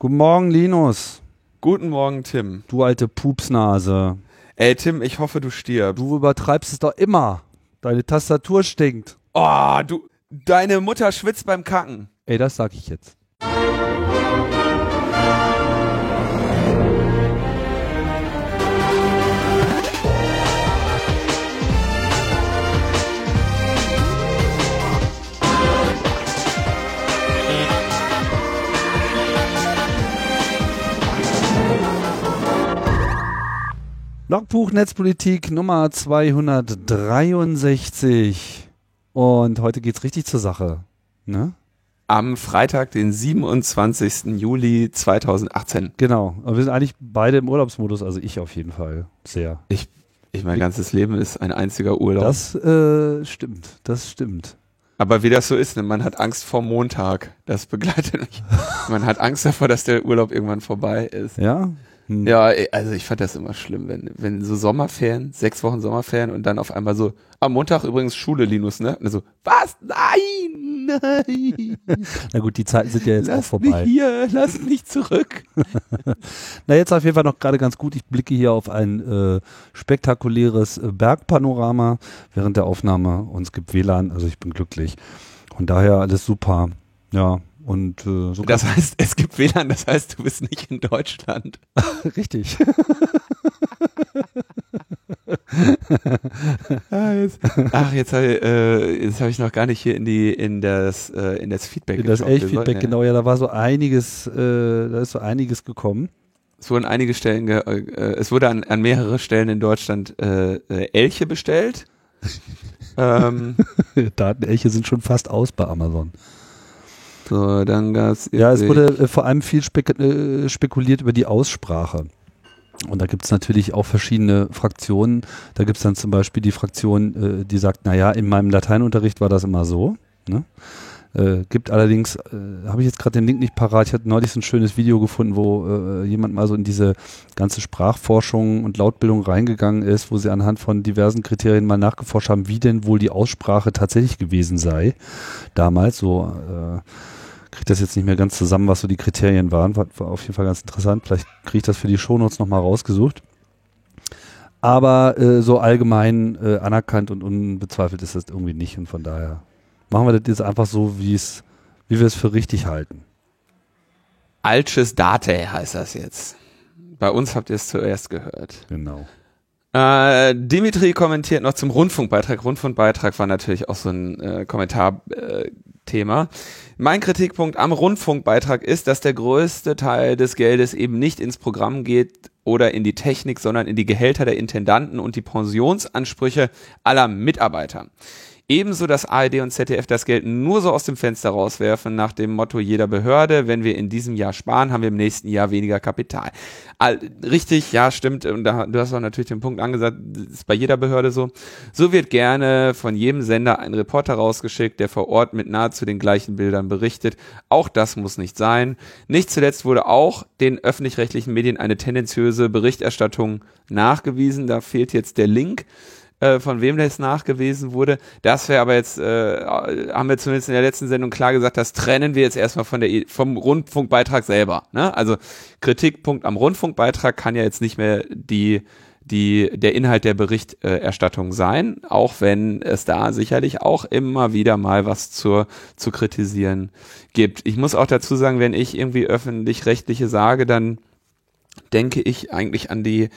Guten Morgen, Linus. Guten Morgen, Tim. Du alte Pupsnase. Ey, Tim, ich hoffe, du stirbst. Du übertreibst es doch immer. Deine Tastatur stinkt. Oh, du. Deine Mutter schwitzt beim Kacken. Ey, das sag ich jetzt. Logbuch Netzpolitik Nummer 263. Und heute geht's richtig zur Sache. Ne? Am Freitag, den 27. Juli 2018. Genau. Aber wir sind eigentlich beide im Urlaubsmodus, also ich auf jeden Fall. Sehr. Ich, ich mein ganzes Leben ist ein einziger Urlaub. Das äh, stimmt. Das stimmt. Aber wie das so ist, ne? man hat Angst vor Montag. Das begleitet mich. man hat Angst davor, dass der Urlaub irgendwann vorbei ist. Ja, hm. Ja, also ich fand das immer schlimm, wenn, wenn so Sommerferien, sechs Wochen Sommerferien und dann auf einmal so, am Montag übrigens Schule, Linus, ne? Und so, was? Nein, nein. Na gut, die Zeiten sind ja jetzt lass auch vorbei. Mich hier, lass mich zurück. Na, jetzt auf jeden Fall noch gerade ganz gut. Ich blicke hier auf ein äh, spektakuläres äh, Bergpanorama während der Aufnahme und es gibt WLAN, also ich bin glücklich. Und daher alles super. Ja, und äh, so das heißt, es gibt WLAN, das heißt, du bist nicht in Deutschland. Richtig. Ah, ach, jetzt habe ich, äh, hab ich noch gar nicht hier in die in das äh, in das Feedback. In das Elch-Feedback, ja. genau. Ja, da war so einiges, äh, da ist so einiges gekommen. Es wurden einige Stellen, ge äh, es wurde an, an mehrere Stellen in Deutschland äh, äh Elche bestellt. ähm, Datenelche sind schon fast aus bei Amazon. So, dann gab's Ja, es wurde äh, vor allem viel spek äh, spekuliert über die Aussprache. Und da gibt es natürlich auch verschiedene Fraktionen. Da gibt es dann zum Beispiel die Fraktion, äh, die sagt, naja, in meinem Lateinunterricht war das immer so. Ne? Äh, gibt allerdings, äh, habe ich jetzt gerade den Link nicht parat, ich hatte neulich so ein schönes Video gefunden, wo äh, jemand mal so in diese ganze Sprachforschung und Lautbildung reingegangen ist, wo sie anhand von diversen Kriterien mal nachgeforscht haben, wie denn wohl die Aussprache tatsächlich gewesen sei. Damals, so äh, kriege das jetzt nicht mehr ganz zusammen, was so die Kriterien waren. War, war auf jeden Fall ganz interessant. Vielleicht kriege ich das für die Shownotes nochmal rausgesucht. Aber äh, so allgemein äh, anerkannt und unbezweifelt ist das irgendwie nicht. Und von daher machen wir das jetzt einfach so, wie es, wie wir es für richtig halten. Alches Date heißt das jetzt. Bei uns habt ihr es zuerst gehört. Genau. Äh, Dimitri kommentiert noch zum Rundfunkbeitrag. Rundfunkbeitrag war natürlich auch so ein äh, Kommentarthema. Äh, mein Kritikpunkt am Rundfunkbeitrag ist, dass der größte Teil des Geldes eben nicht ins Programm geht oder in die Technik, sondern in die Gehälter der Intendanten und die Pensionsansprüche aller Mitarbeiter. Ebenso, dass ARD und ZDF das Geld nur so aus dem Fenster rauswerfen, nach dem Motto jeder Behörde, wenn wir in diesem Jahr sparen, haben wir im nächsten Jahr weniger Kapital. All, richtig, ja, stimmt. Und da, du hast auch natürlich den Punkt angesagt, ist bei jeder Behörde so. So wird gerne von jedem Sender ein Reporter rausgeschickt, der vor Ort mit nahezu den gleichen Bildern berichtet. Auch das muss nicht sein. Nicht zuletzt wurde auch den öffentlich-rechtlichen Medien eine tendenziöse Berichterstattung nachgewiesen. Da fehlt jetzt der Link. Äh, von wem das nachgewiesen wurde. Das wäre aber jetzt, äh, haben wir zumindest in der letzten Sendung klar gesagt, das trennen wir jetzt erstmal von der, vom Rundfunkbeitrag selber. Ne? Also Kritikpunkt am Rundfunkbeitrag kann ja jetzt nicht mehr die, die, der Inhalt der Berichterstattung sein, auch wenn es da sicherlich auch immer wieder mal was zur, zu kritisieren gibt. Ich muss auch dazu sagen, wenn ich irgendwie öffentlich-rechtliche sage, dann denke ich eigentlich an die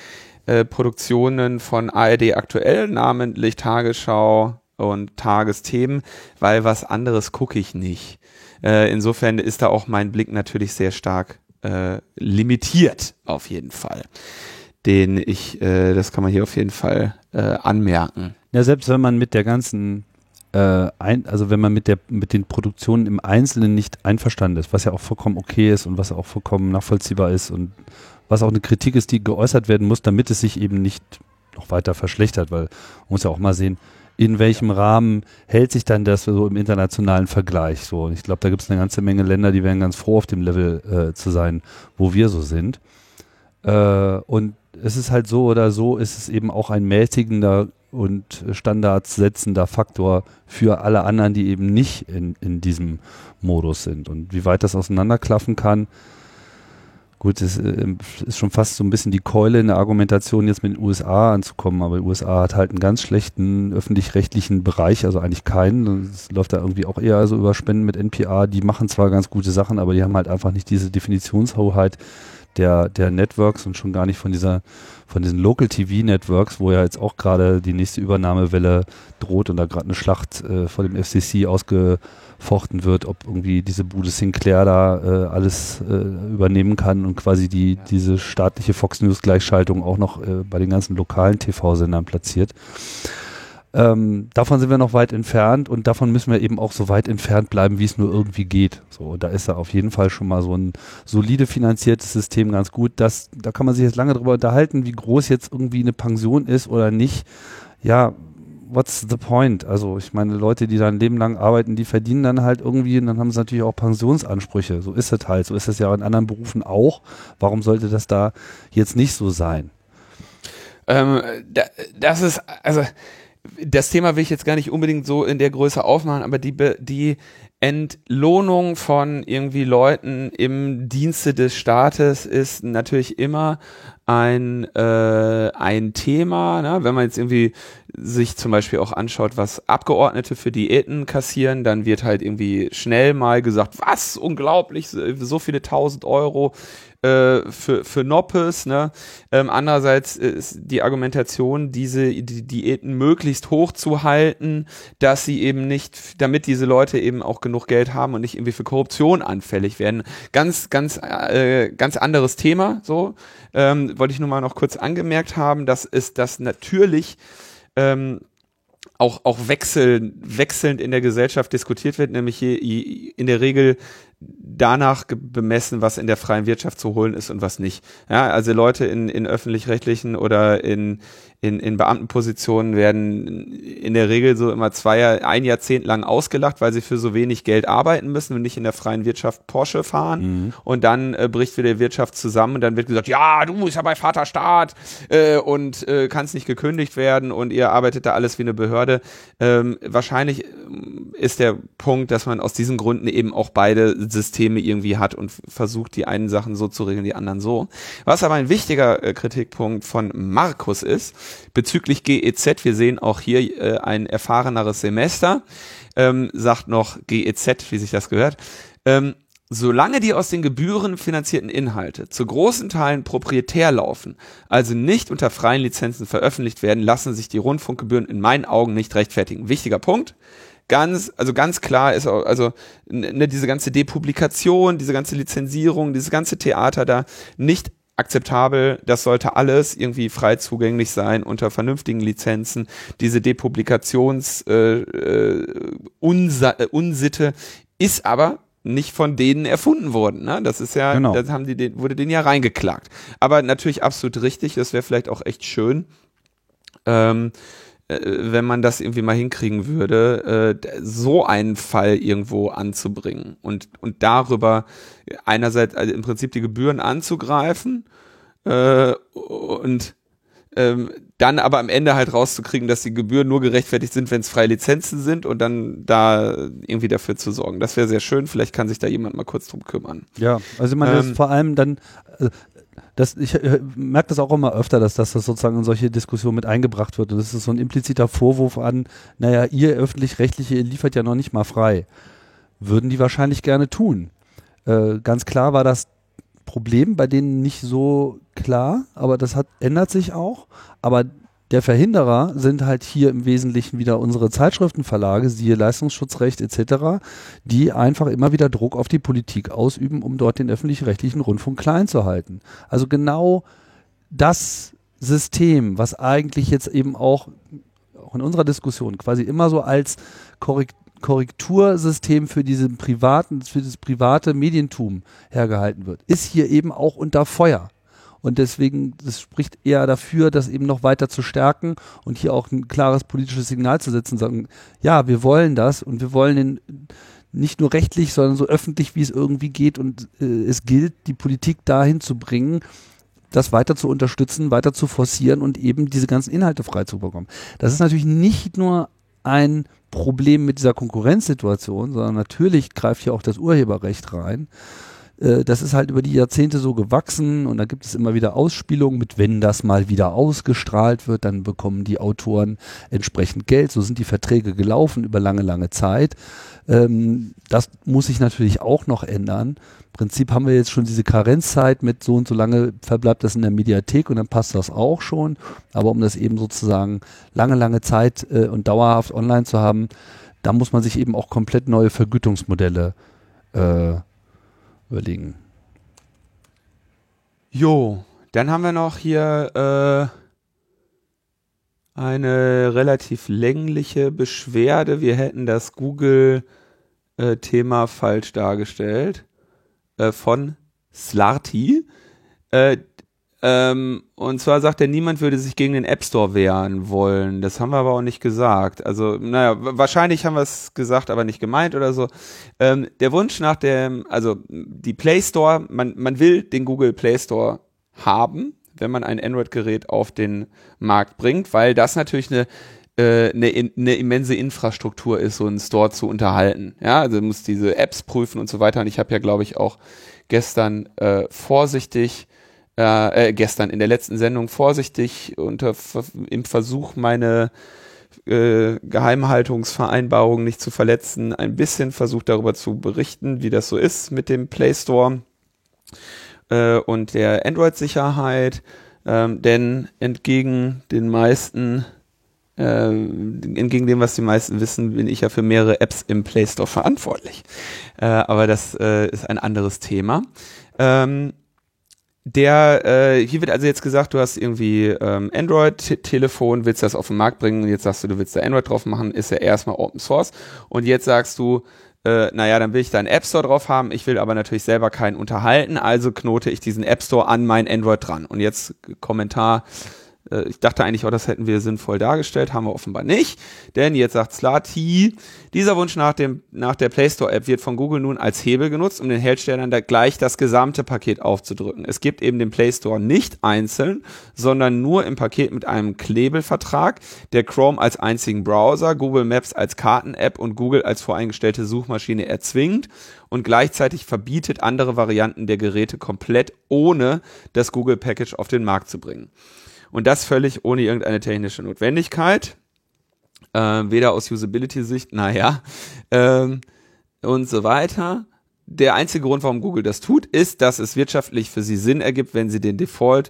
äh, Produktionen von ARD aktuell, namentlich Tagesschau und Tagesthemen, weil was anderes gucke ich nicht. Äh, insofern ist da auch mein Blick natürlich sehr stark äh, limitiert, auf jeden Fall. Den ich, äh, das kann man hier auf jeden Fall äh, anmerken. Ja, selbst wenn man mit der ganzen äh, ein, also wenn man mit der mit den Produktionen im Einzelnen nicht einverstanden ist, was ja auch vollkommen okay ist und was auch vollkommen nachvollziehbar ist und was auch eine Kritik ist, die geäußert werden muss, damit es sich eben nicht noch weiter verschlechtert, weil man muss ja auch mal sehen, in welchem Rahmen hält sich dann das so im internationalen Vergleich so. Und ich glaube, da gibt es eine ganze Menge Länder, die wären ganz froh, auf dem Level äh, zu sein, wo wir so sind. Äh, und es ist halt so oder so, ist es eben auch ein mäßigender und Standards setzender Faktor für alle anderen, die eben nicht in, in diesem Modus sind. Und wie weit das auseinanderklaffen kann, gut, es äh, ist schon fast so ein bisschen die Keule in der Argumentation, jetzt mit den USA anzukommen, aber die USA hat halt einen ganz schlechten öffentlich-rechtlichen Bereich, also eigentlich keinen. Es läuft da irgendwie auch eher so über Spenden mit NPA, die machen zwar ganz gute Sachen, aber die haben halt einfach nicht diese Definitionshoheit der, der Networks und schon gar nicht von dieser, von diesen Local TV Networks, wo ja jetzt auch gerade die nächste Übernahmewelle droht und da gerade eine Schlacht äh, vor dem FCC ausgefochten wird, ob irgendwie diese Bude Sinclair da äh, alles äh, übernehmen kann und quasi die, ja. diese staatliche Fox News Gleichschaltung auch noch äh, bei den ganzen lokalen TV-Sendern platziert. Ähm, davon sind wir noch weit entfernt und davon müssen wir eben auch so weit entfernt bleiben, wie es nur irgendwie geht. So, da ist da auf jeden Fall schon mal so ein solide finanziertes System ganz gut. Das, da kann man sich jetzt lange drüber unterhalten, wie groß jetzt irgendwie eine Pension ist oder nicht. Ja, what's the point? Also ich meine, Leute, die da ein Leben lang arbeiten, die verdienen dann halt irgendwie und dann haben sie natürlich auch Pensionsansprüche. So ist es halt. So ist es ja in anderen Berufen auch. Warum sollte das da jetzt nicht so sein? Ähm, das ist, also das Thema will ich jetzt gar nicht unbedingt so in der Größe aufmachen, aber die, die Entlohnung von irgendwie Leuten im Dienste des Staates ist natürlich immer ein, äh, ein Thema, ne? wenn man jetzt irgendwie sich zum Beispiel auch anschaut, was Abgeordnete für Diäten kassieren, dann wird halt irgendwie schnell mal gesagt, was, unglaublich, so viele tausend Euro äh, für, für Noppes. Ne? Ähm, andererseits ist die Argumentation, diese die Diäten möglichst hoch zu halten, dass sie eben nicht, damit diese Leute eben auch genug Geld haben und nicht irgendwie für Korruption anfällig werden. Ganz, ganz, äh, ganz anderes Thema. So ähm, wollte ich nur mal noch kurz angemerkt haben, dass es das natürlich ähm, auch, auch wechseln, wechselnd in der Gesellschaft diskutiert wird, nämlich je, je, in der Regel danach bemessen, was in der freien Wirtschaft zu holen ist und was nicht. Ja, also Leute in, in öffentlich-rechtlichen oder in, in, in Beamtenpositionen werden in der Regel so immer zwei, ein Jahrzehnt lang ausgelacht, weil sie für so wenig Geld arbeiten müssen und nicht in der freien Wirtschaft Porsche fahren. Mhm. Und dann äh, bricht wieder die Wirtschaft zusammen und dann wird gesagt, ja, du bist ja bei Vater Staat äh, und äh, kannst nicht gekündigt werden und ihr arbeitet da alles wie eine Behörde. Ähm, wahrscheinlich ähm, ist der Punkt, dass man aus diesen Gründen eben auch beide Systeme irgendwie hat und versucht, die einen Sachen so zu regeln, die anderen so. Was aber ein wichtiger äh, Kritikpunkt von Markus ist, bezüglich GEZ, wir sehen auch hier äh, ein erfahreneres Semester, ähm, sagt noch GEZ, wie sich das gehört, ähm, Solange die aus den Gebühren finanzierten Inhalte zu großen Teilen proprietär laufen, also nicht unter freien Lizenzen veröffentlicht werden, lassen sich die Rundfunkgebühren in meinen Augen nicht rechtfertigen. Wichtiger Punkt. Ganz, also ganz klar ist auch, also ne, diese ganze Depublikation, diese ganze Lizenzierung, dieses ganze Theater da nicht akzeptabel. Das sollte alles irgendwie frei zugänglich sein unter vernünftigen Lizenzen. Diese Depublikations äh, äh, äh, Unsitte ist aber nicht von denen erfunden worden. Ne? Das ist ja, genau. das haben die, den, wurde denen ja reingeklagt. Aber natürlich absolut richtig. Das wäre vielleicht auch echt schön. Ähm, äh, wenn man das irgendwie mal hinkriegen würde, äh, so einen Fall irgendwo anzubringen und, und darüber einerseits also im Prinzip die Gebühren anzugreifen äh, und ähm, dann aber am Ende halt rauszukriegen, dass die Gebühren nur gerechtfertigt sind, wenn es freie Lizenzen sind und dann da irgendwie dafür zu sorgen. Das wäre sehr schön. Vielleicht kann sich da jemand mal kurz drum kümmern. Ja, also man ähm, vor allem dann, äh, das, ich äh, merke das auch immer öfter, dass, dass das sozusagen in solche Diskussionen mit eingebracht wird. Und das ist so ein impliziter Vorwurf an, naja, ihr öffentlich-rechtliche, liefert ja noch nicht mal frei. Würden die wahrscheinlich gerne tun. Äh, ganz klar war das Problem bei denen nicht so klar, aber das hat, ändert sich auch. Aber der Verhinderer sind halt hier im Wesentlichen wieder unsere Zeitschriftenverlage, siehe Leistungsschutzrecht etc., die einfach immer wieder Druck auf die Politik ausüben, um dort den öffentlich-rechtlichen Rundfunk klein zu halten. Also genau das System, was eigentlich jetzt eben auch, auch in unserer Diskussion quasi immer so als Korrekt Korrektursystem für diesen privaten, für das private Medientum hergehalten wird, ist hier eben auch unter Feuer. Und deswegen, das spricht eher dafür, das eben noch weiter zu stärken und hier auch ein klares politisches Signal zu setzen, sagen, ja, wir wollen das und wir wollen den nicht nur rechtlich, sondern so öffentlich, wie es irgendwie geht. Und äh, es gilt, die Politik dahin zu bringen, das weiter zu unterstützen, weiter zu forcieren und eben diese ganzen Inhalte frei zu bekommen. Das ist natürlich nicht nur ein Problem mit dieser Konkurrenzsituation, sondern natürlich greift hier auch das Urheberrecht rein äh, das ist halt über die Jahrzehnte so gewachsen und da gibt es immer wieder Ausspielungen mit, wenn das mal wieder ausgestrahlt wird, dann bekommen die Autoren entsprechend Geld. So sind die Verträge gelaufen über lange, lange Zeit. Ähm, das muss sich natürlich auch noch ändern. Im Prinzip haben wir jetzt schon diese Karenzzeit mit so und so lange verbleibt das in der Mediathek und dann passt das auch schon. Aber um das eben sozusagen lange, lange Zeit äh, und dauerhaft online zu haben, da muss man sich eben auch komplett neue Vergütungsmodelle äh, überlegen. Jo, dann haben wir noch hier äh, eine relativ längliche Beschwerde. Wir hätten das Google-Thema äh, falsch dargestellt äh, von Slarty. Äh, ähm, und zwar sagt er, niemand würde sich gegen den App Store wehren wollen. Das haben wir aber auch nicht gesagt. Also, naja, wahrscheinlich haben wir es gesagt, aber nicht gemeint oder so. Ähm, der Wunsch nach dem, also die Play Store, man, man will den Google Play Store haben, wenn man ein Android-Gerät auf den Markt bringt, weil das natürlich eine äh, eine, eine immense Infrastruktur ist, so einen Store zu unterhalten. Ja, also muss diese Apps prüfen und so weiter. Und ich habe ja, glaube ich, auch gestern äh, vorsichtig äh, äh, gestern in der letzten Sendung vorsichtig unter im Versuch, meine äh, Geheimhaltungsvereinbarung nicht zu verletzen, ein bisschen versucht darüber zu berichten, wie das so ist mit dem Play Store äh, und der Android-Sicherheit. Ähm, denn entgegen den meisten, äh, entgegen dem, was die meisten wissen, bin ich ja für mehrere Apps im Play Store verantwortlich. Äh, aber das äh, ist ein anderes Thema. Ähm, der, äh, hier wird also jetzt gesagt, du hast irgendwie ähm, Android-Telefon, willst das auf den Markt bringen, jetzt sagst du, du willst da Android drauf machen, ist ja erstmal Open Source. Und jetzt sagst du, äh, naja, dann will ich da einen App Store drauf haben, ich will aber natürlich selber keinen unterhalten, also knote ich diesen App Store an mein Android dran. Und jetzt Kommentar, äh, ich dachte eigentlich auch, das hätten wir sinnvoll dargestellt, haben wir offenbar nicht. Denn jetzt sagt Slati, dieser Wunsch nach, dem, nach der Play Store App wird von Google nun als Hebel genutzt, um den Herstellern da gleich das gesamte Paket aufzudrücken. Es gibt eben den Play Store nicht einzeln, sondern nur im Paket mit einem Klebelvertrag, der Chrome als einzigen Browser, Google Maps als Karten-App und Google als voreingestellte Suchmaschine erzwingt und gleichzeitig verbietet, andere Varianten der Geräte komplett ohne das Google Package auf den Markt zu bringen. Und das völlig ohne irgendeine technische Notwendigkeit. Äh, weder aus Usability-Sicht, naja, ähm, und so weiter. Der einzige Grund, warum Google das tut, ist, dass es wirtschaftlich für sie Sinn ergibt, wenn sie den Default,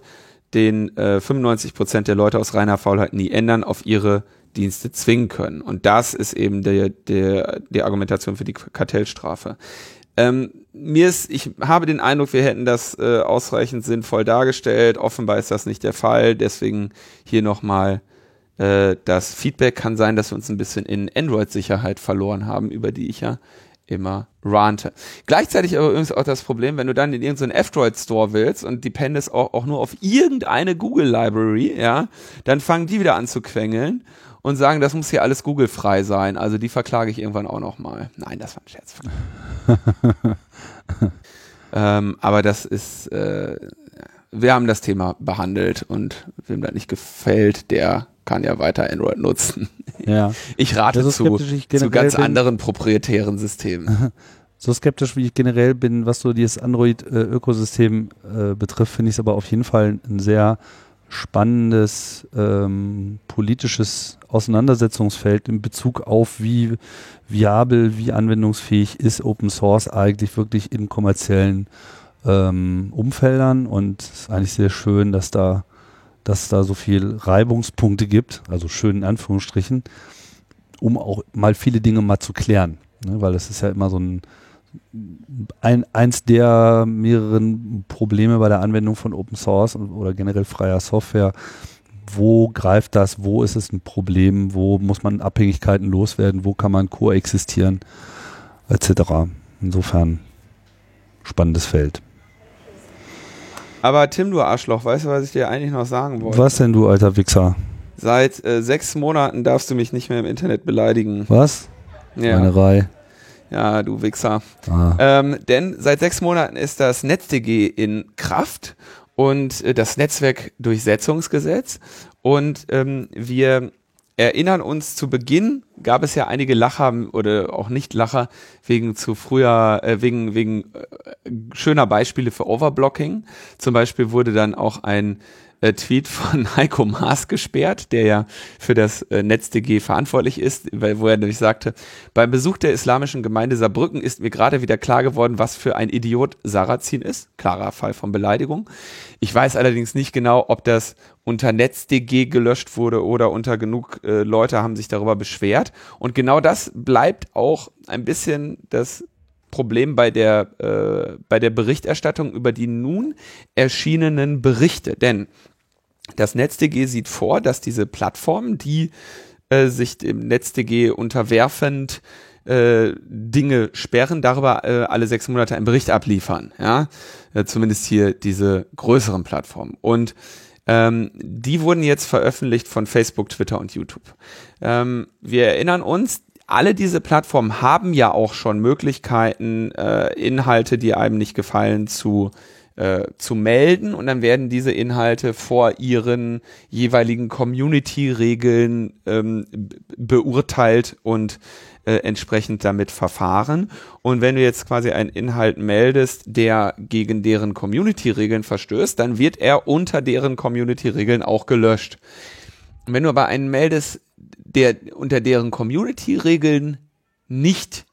den äh, 95% der Leute aus reiner Faulheit nie ändern, auf ihre Dienste zwingen können. Und das ist eben der, der, die Argumentation für die Kartellstrafe. Ähm, mir ist, ich habe den Eindruck, wir hätten das äh, ausreichend sinnvoll dargestellt. Offenbar ist das nicht der Fall. Deswegen hier nochmal äh, das Feedback. Kann sein, dass wir uns ein bisschen in Android-Sicherheit verloren haben, über die ich ja immer rante. Gleichzeitig aber übrigens auch das Problem, wenn du dann in irgendeinen F-Droid-Store willst und dependest auch, auch nur auf irgendeine Google-Library, ja, dann fangen die wieder an zu quengeln und sagen, das muss hier alles Google-frei sein. Also die verklage ich irgendwann auch nochmal. Nein, das war ein Scherz. ähm, aber das ist, äh, wir haben das Thema behandelt und wem das nicht gefällt, der kann ja weiter Android nutzen. Ja. Ich rate zu, zu ganz anderen proprietären Systemen. So skeptisch wie ich generell bin, was so dieses Android-Ökosystem äh, betrifft, finde ich es aber auf jeden Fall ein sehr spannendes ähm, politisches Auseinandersetzungsfeld in Bezug auf, wie viabel, wie anwendungsfähig ist Open Source eigentlich wirklich in kommerziellen ähm, Umfeldern. Und es ist eigentlich sehr schön, dass da, dass da so viel Reibungspunkte gibt, also schön in Anführungsstrichen, um auch mal viele Dinge mal zu klären. Ne? Weil das ist ja immer so ein ein, eins der mehreren Probleme bei der Anwendung von Open Source oder generell freier Software. Wo greift das? Wo ist es ein Problem? Wo muss man Abhängigkeiten loswerden? Wo kann man koexistieren? Etc. Insofern spannendes Feld. Aber Tim, du Arschloch, weißt du, was ich dir eigentlich noch sagen wollte? Was denn, du alter Wichser? Seit äh, sechs Monaten darfst du mich nicht mehr im Internet beleidigen. Was? Ja. Reihe. Ja, du Wichser. Ah. Ähm, denn seit sechs Monaten ist das NetzDG in Kraft und äh, das Netzwerkdurchsetzungsgesetz. Und ähm, wir erinnern uns zu Beginn gab es ja einige Lacher oder auch nicht Lacher wegen zu früher, äh, wegen, wegen äh, schöner Beispiele für Overblocking. Zum Beispiel wurde dann auch ein äh, Tweet von Heiko Maas gesperrt, der ja für das äh, NetzDG verantwortlich ist, wo er nämlich sagte, beim Besuch der islamischen Gemeinde Saarbrücken ist mir gerade wieder klar geworden, was für ein Idiot Sarrazin ist. Klarer Fall von Beleidigung. Ich weiß allerdings nicht genau, ob das unter NetzDG gelöscht wurde oder unter genug äh, Leute haben sich darüber beschwert. Und genau das bleibt auch ein bisschen das Problem bei der, äh, bei der Berichterstattung über die nun erschienenen Berichte. Denn das NetzDG sieht vor, dass diese Plattformen, die äh, sich dem NetzDG unterwerfend äh, Dinge sperren, darüber äh, alle sechs Monate einen Bericht abliefern. Ja, äh, zumindest hier diese größeren Plattformen. Und ähm, die wurden jetzt veröffentlicht von Facebook, Twitter und YouTube. Ähm, wir erinnern uns, alle diese Plattformen haben ja auch schon Möglichkeiten, äh, Inhalte, die einem nicht gefallen, zu äh, zu melden und dann werden diese Inhalte vor ihren jeweiligen Community-Regeln ähm, beurteilt und äh, entsprechend damit verfahren. Und wenn du jetzt quasi einen Inhalt meldest, der gegen deren Community-Regeln verstößt, dann wird er unter deren Community-Regeln auch gelöscht. wenn du aber einen meldest, der unter deren Community-Regeln nicht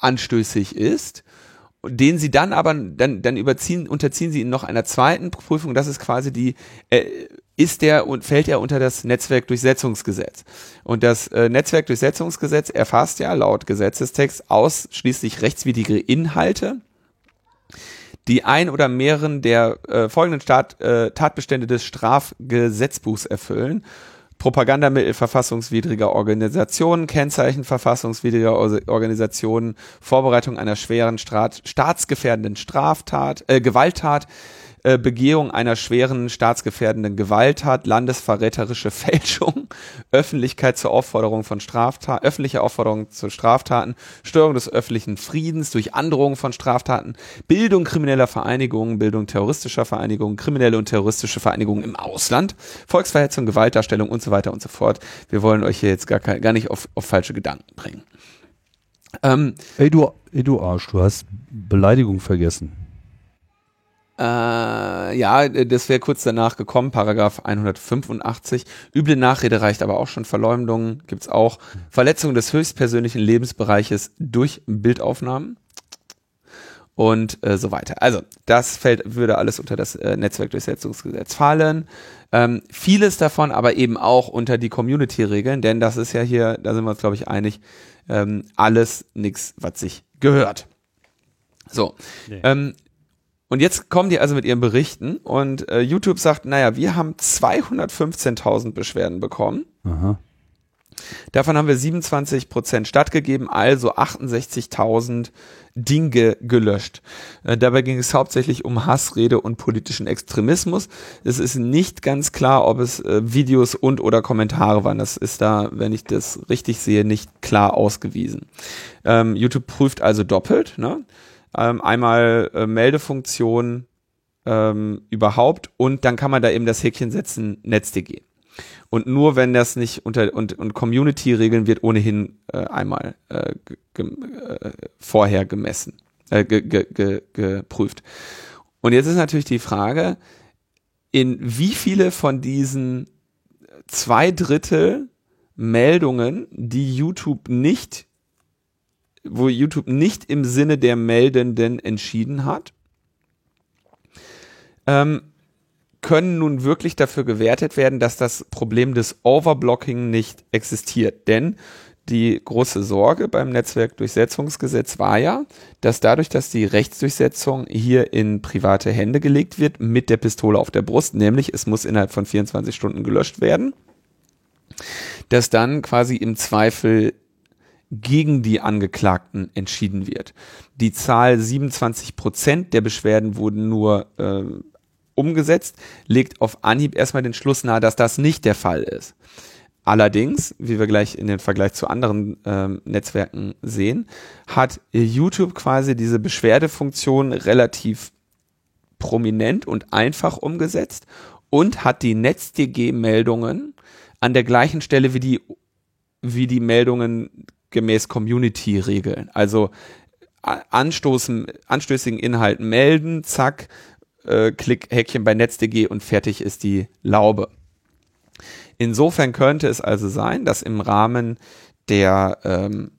anstößig ist, den sie dann aber, dann, dann überziehen, unterziehen sie ihn noch einer zweiten Prüfung, das ist quasi die, äh, ist der und fällt er unter das Netzwerkdurchsetzungsgesetz. Und das äh, Netzwerkdurchsetzungsgesetz erfasst ja laut Gesetzestext ausschließlich rechtswidrige Inhalte, die ein oder mehreren der äh, folgenden Staat, äh, Tatbestände des Strafgesetzbuchs erfüllen Propagandamittel verfassungswidriger Organisationen, Kennzeichen verfassungswidriger Organisationen, Vorbereitung einer schweren Staat, staatsgefährdenden Straftat, äh, Gewalttat, äh, Begehung einer schweren staatsgefährdenden Gewalttat, landesverräterische Fälschung, Öffentlichkeit zur Aufforderung von Straftaten, öffentliche Aufforderung zu Straftaten, Störung des öffentlichen Friedens durch Androhung von Straftaten, Bildung krimineller Vereinigungen, Bildung terroristischer Vereinigungen, kriminelle und terroristische Vereinigungen im Ausland, Volksverhetzung, Gewaltdarstellung und so weiter und so fort. Wir wollen euch hier jetzt gar, kein, gar nicht auf, auf falsche Gedanken bringen. Ähm, ey, du, ey, du Arsch, du hast Beleidigung vergessen. Äh, ja, das wäre kurz danach gekommen, Paragraph 185. Üble Nachrede reicht aber auch schon. Verleumdung gibt's auch. Verletzung des höchstpersönlichen Lebensbereiches durch Bildaufnahmen und äh, so weiter. Also, das fällt, würde alles unter das äh, Netzwerkdurchsetzungsgesetz fallen. Ähm, vieles davon aber eben auch unter die Community-Regeln, denn das ist ja hier, da sind wir uns, glaube ich, einig, ähm, alles nichts, was sich gehört. So. Nee. Ähm, und jetzt kommen die also mit ihren Berichten und äh, YouTube sagt, naja, wir haben 215.000 Beschwerden bekommen. Aha. Davon haben wir 27 Prozent stattgegeben, also 68.000 Dinge gelöscht. Äh, dabei ging es hauptsächlich um Hassrede und politischen Extremismus. Es ist nicht ganz klar, ob es äh, Videos und oder Kommentare waren. Das ist da, wenn ich das richtig sehe, nicht klar ausgewiesen. Ähm, YouTube prüft also doppelt. Ne? Ähm, einmal äh, Meldefunktion ähm, überhaupt und dann kann man da eben das Häkchen setzen, NetzDG. Und nur wenn das nicht unter und, und Community-Regeln wird ohnehin äh, einmal äh, äh, vorher gemessen, äh, ge, ge, ge, geprüft. Und jetzt ist natürlich die Frage, in wie viele von diesen zwei Drittel Meldungen, die YouTube nicht wo YouTube nicht im Sinne der Meldenden entschieden hat, ähm, können nun wirklich dafür gewertet werden, dass das Problem des Overblocking nicht existiert. Denn die große Sorge beim Netzwerkdurchsetzungsgesetz war ja, dass dadurch, dass die Rechtsdurchsetzung hier in private Hände gelegt wird, mit der Pistole auf der Brust, nämlich es muss innerhalb von 24 Stunden gelöscht werden, dass dann quasi im Zweifel gegen die Angeklagten entschieden wird. Die Zahl 27 Prozent der Beschwerden wurden nur äh, umgesetzt, legt auf Anhieb erstmal den Schluss nahe, dass das nicht der Fall ist. Allerdings, wie wir gleich in den Vergleich zu anderen ähm, Netzwerken sehen, hat YouTube quasi diese Beschwerdefunktion relativ prominent und einfach umgesetzt und hat die NetzDG-Meldungen an der gleichen Stelle wie die wie die Meldungen gemäß Community-Regeln. Also anstoßen, anstößigen Inhalten melden, zack, äh, Klick, Häkchen bei Netz.de und fertig ist die Laube. Insofern könnte es also sein, dass im Rahmen der ähm,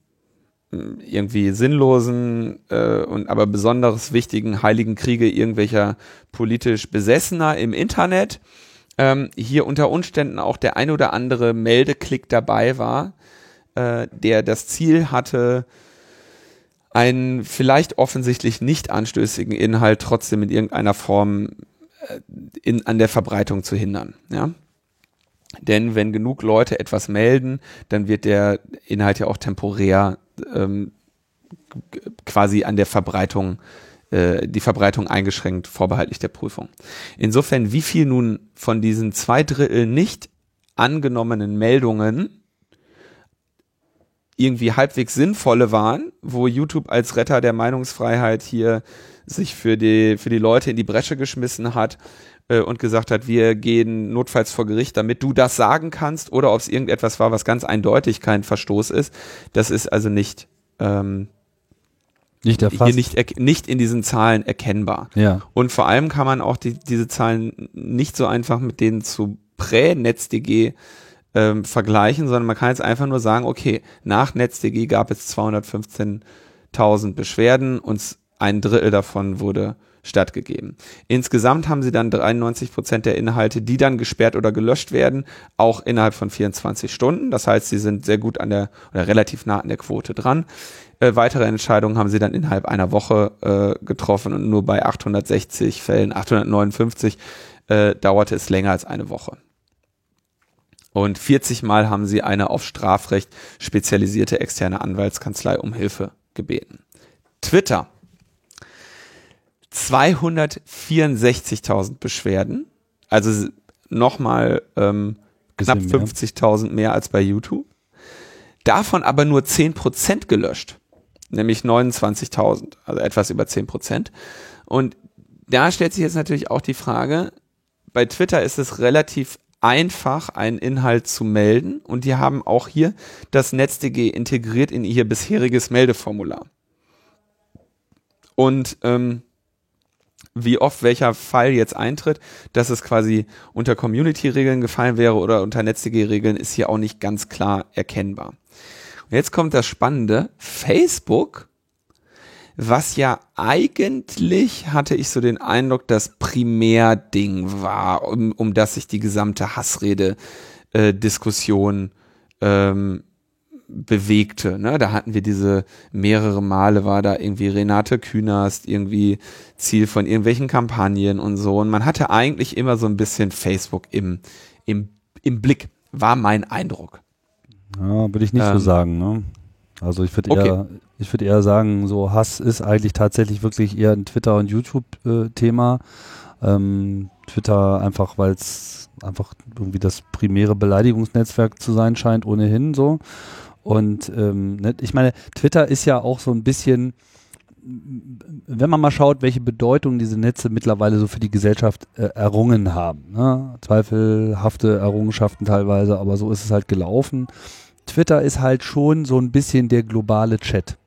irgendwie sinnlosen äh, und aber besonders wichtigen heiligen Kriege irgendwelcher politisch Besessener im Internet ähm, hier unter Umständen auch der ein oder andere Meldeklick dabei war, äh, der das Ziel hatte, einen vielleicht offensichtlich nicht anstößigen Inhalt trotzdem in irgendeiner Form äh, in, an der Verbreitung zu hindern. Ja? Denn wenn genug Leute etwas melden, dann wird der Inhalt ja auch temporär ähm, quasi an der Verbreitung, äh, die Verbreitung eingeschränkt, vorbehaltlich der Prüfung. Insofern, wie viel nun von diesen zwei Drittel nicht angenommenen Meldungen irgendwie halbwegs sinnvolle waren, wo YouTube als Retter der Meinungsfreiheit hier sich für die, für die Leute in die Bresche geschmissen hat äh, und gesagt hat, wir gehen notfalls vor Gericht, damit du das sagen kannst, oder ob es irgendetwas war, was ganz eindeutig kein Verstoß ist. Das ist also nicht, ähm, nicht erfasst. nicht, nicht in diesen Zahlen erkennbar. Ja. Und vor allem kann man auch die, diese Zahlen nicht so einfach mit denen zu Prä-NetzDG ähm, vergleichen, sondern man kann jetzt einfach nur sagen, okay, nach NetzDG gab es 215.000 Beschwerden und ein Drittel davon wurde stattgegeben. Insgesamt haben sie dann 93 Prozent der Inhalte, die dann gesperrt oder gelöscht werden, auch innerhalb von 24 Stunden. Das heißt, sie sind sehr gut an der oder relativ nah an der Quote dran. Äh, weitere Entscheidungen haben sie dann innerhalb einer Woche äh, getroffen und nur bei 860 Fällen, 859 äh, dauerte es länger als eine Woche. Und 40 Mal haben sie eine auf Strafrecht spezialisierte externe Anwaltskanzlei um Hilfe gebeten. Twitter 264.000 Beschwerden, also nochmal ähm, knapp 50.000 mehr als bei YouTube. Davon aber nur 10% gelöscht, nämlich 29.000, also etwas über 10%. Und da stellt sich jetzt natürlich auch die Frage, bei Twitter ist es relativ einfach, einen Inhalt zu melden und die haben auch hier das NetzDG integriert in ihr bisheriges Meldeformular. Und ähm, wie oft welcher Fall jetzt eintritt, dass es quasi unter Community-Regeln gefallen wäre oder unter NetzDG-Regeln, ist hier auch nicht ganz klar erkennbar. Und jetzt kommt das Spannende. Facebook, was ja eigentlich, hatte ich so den Eindruck, das Primärding war, um, um das sich die gesamte Hassrede-Diskussion äh, ähm, bewegte. Ne? Da hatten wir diese mehrere Male war da irgendwie Renate Künast irgendwie Ziel von irgendwelchen Kampagnen und so. Und man hatte eigentlich immer so ein bisschen Facebook im, im, im Blick, war mein Eindruck. Ja, würde ich nicht ähm, so sagen. Ne? Also ich würde okay. eher, ich würde eher sagen, so Hass ist eigentlich tatsächlich wirklich eher ein Twitter- und YouTube-Thema. Ähm, Twitter einfach, weil es einfach irgendwie das primäre Beleidigungsnetzwerk zu sein scheint, ohnehin so. Und ähm, ne, ich meine, Twitter ist ja auch so ein bisschen, wenn man mal schaut, welche Bedeutung diese Netze mittlerweile so für die Gesellschaft äh, errungen haben. Ne? Zweifelhafte Errungenschaften teilweise, aber so ist es halt gelaufen. Twitter ist halt schon so ein bisschen der globale Chat.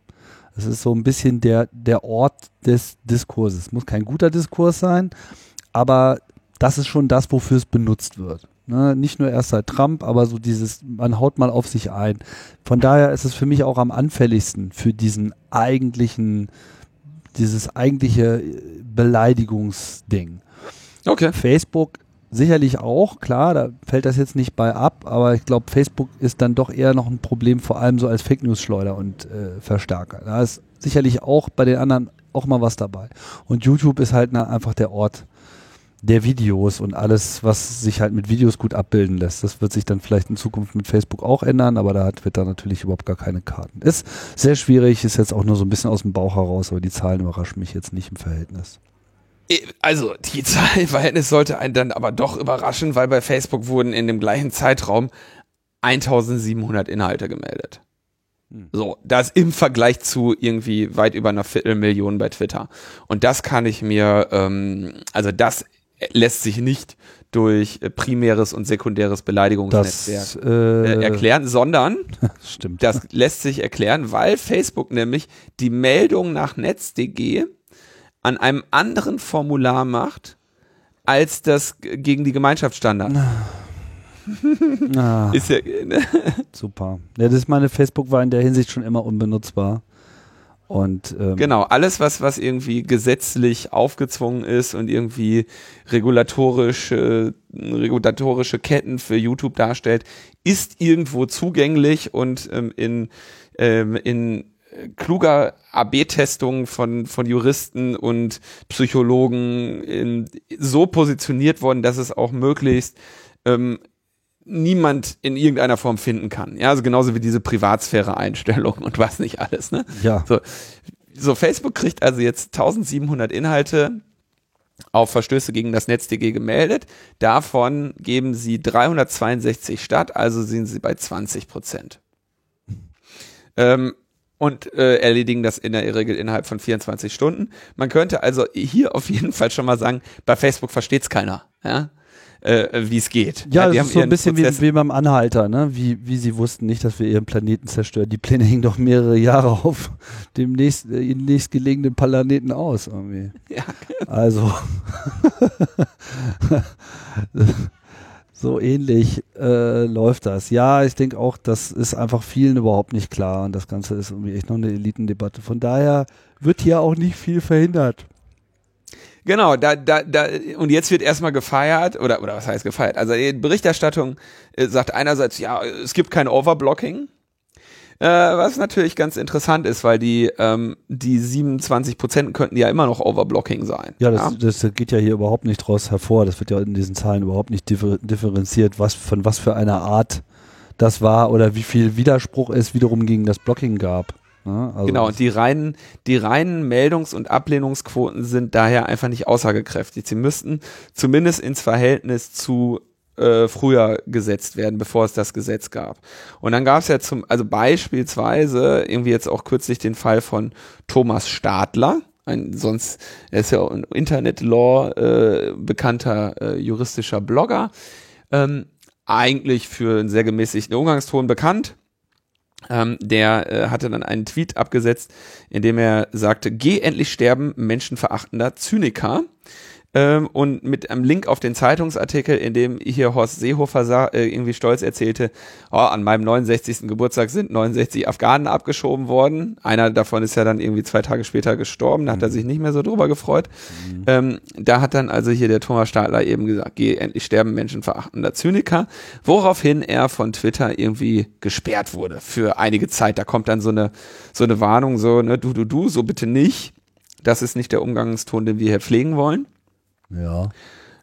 Es ist so ein bisschen der, der Ort des Diskurses. Muss kein guter Diskurs sein, aber das ist schon das, wofür es benutzt wird. Ne, nicht nur erst seit Trump, aber so dieses, man haut mal auf sich ein. Von daher ist es für mich auch am anfälligsten für diesen eigentlichen, dieses eigentliche Beleidigungsding. Okay. Facebook sicherlich auch, klar, da fällt das jetzt nicht bei ab, aber ich glaube, Facebook ist dann doch eher noch ein Problem, vor allem so als Fake News Schleuder und äh, Verstärker. Da ist sicherlich auch bei den anderen auch mal was dabei. Und YouTube ist halt na, einfach der Ort, der Videos und alles, was sich halt mit Videos gut abbilden lässt. Das wird sich dann vielleicht in Zukunft mit Facebook auch ändern, aber da hat Twitter natürlich überhaupt gar keine Karten. Ist sehr schwierig, ist jetzt auch nur so ein bisschen aus dem Bauch heraus, aber die Zahlen überraschen mich jetzt nicht im Verhältnis. Also die Zahl im Verhältnis sollte einen dann aber doch überraschen, weil bei Facebook wurden in dem gleichen Zeitraum 1700 Inhalte gemeldet. Hm. So, das im Vergleich zu irgendwie weit über einer Viertelmillion bei Twitter. Und das kann ich mir, ähm, also das lässt sich nicht durch äh, primäres und sekundäres Beleidigungsnetzwerk Das äh, äh, erklären, sondern das lässt sich erklären, weil Facebook nämlich die Meldung nach NetzDG an einem anderen Formular macht, als das gegen die Gemeinschaftsstandards. ah, Ist ja, super. Ja, das ist meine Facebook war in der Hinsicht schon immer unbenutzbar. Und ähm, genau, alles, was, was irgendwie gesetzlich aufgezwungen ist und irgendwie regulatorische, regulatorische Ketten für YouTube darstellt, ist irgendwo zugänglich und ähm, in, ähm, in kluger AB-Testung von, von Juristen und Psychologen ähm, so positioniert worden, dass es auch möglichst ähm, niemand in irgendeiner Form finden kann. Ja, also genauso wie diese Privatsphäre-Einstellung und was nicht alles. Ne? ja, So, so, Facebook kriegt also jetzt 1700 Inhalte auf Verstöße gegen das NetzDG gemeldet. Davon geben sie 362 statt, also sind sie bei 20 Prozent. Ähm, und äh, erledigen das in der Regel innerhalb von 24 Stunden. Man könnte also hier auf jeden Fall schon mal sagen, bei Facebook versteht es keiner, ja? äh, wie es geht. Ja, die das haben ist so ein bisschen wie, wie beim Anhalter, ne? Wie, wie sie wussten nicht, dass wir ihren Planeten zerstören. Die Pläne hingen doch mehrere Jahre auf dem nächst, äh, nächstgelegenen Planeten aus. Irgendwie. Ja. Also so ähnlich äh, läuft das. Ja, ich denke auch, das ist einfach vielen überhaupt nicht klar und das Ganze ist irgendwie echt noch eine Elitendebatte. Von daher wird hier auch nicht viel verhindert. Genau, da, da, da, und jetzt wird erstmal gefeiert, oder, oder was heißt gefeiert? Also die Berichterstattung äh, sagt einerseits, ja, es gibt kein Overblocking, äh, was natürlich ganz interessant ist, weil die, ähm, die 27 Prozent könnten ja immer noch Overblocking sein. Ja, das, das geht ja hier überhaupt nicht draus hervor. Das wird ja in diesen Zahlen überhaupt nicht differ differenziert, was von was für einer Art das war oder wie viel Widerspruch es wiederum gegen das Blocking gab. Ne? Also Genau, und die reinen, die reinen Meldungs- und Ablehnungsquoten sind daher einfach nicht aussagekräftig. Sie müssten zumindest ins Verhältnis zu äh, früher gesetzt werden, bevor es das Gesetz gab. Und dann gab es ja zum, also beispielsweise irgendwie jetzt auch kürzlich den Fall von Thomas Stadler, ein sonst, er ist ja auch ein Internet-Law äh, bekannter äh, juristischer Blogger, ähm, eigentlich für einen sehr gemäßigten Umgangston bekannt. Ähm, der äh, hatte dann einen Tweet abgesetzt, in dem er sagte, geh endlich sterben, menschenverachtender Zyniker. Ähm, und mit einem Link auf den Zeitungsartikel, in dem hier Horst Seehofer sa äh, irgendwie stolz erzählte, oh, an meinem 69. Geburtstag sind 69 Afghanen abgeschoben worden. Einer davon ist ja dann irgendwie zwei Tage später gestorben, da hat er sich nicht mehr so drüber gefreut. Ähm, da hat dann also hier der Thomas Stadler eben gesagt, geh endlich sterben, menschenverachtender Zyniker, woraufhin er von Twitter irgendwie gesperrt wurde für einige Zeit. Da kommt dann so eine, so eine Warnung, so, ne, du, du, du, so bitte nicht. Das ist nicht der Umgangston, den wir hier pflegen wollen. Ja.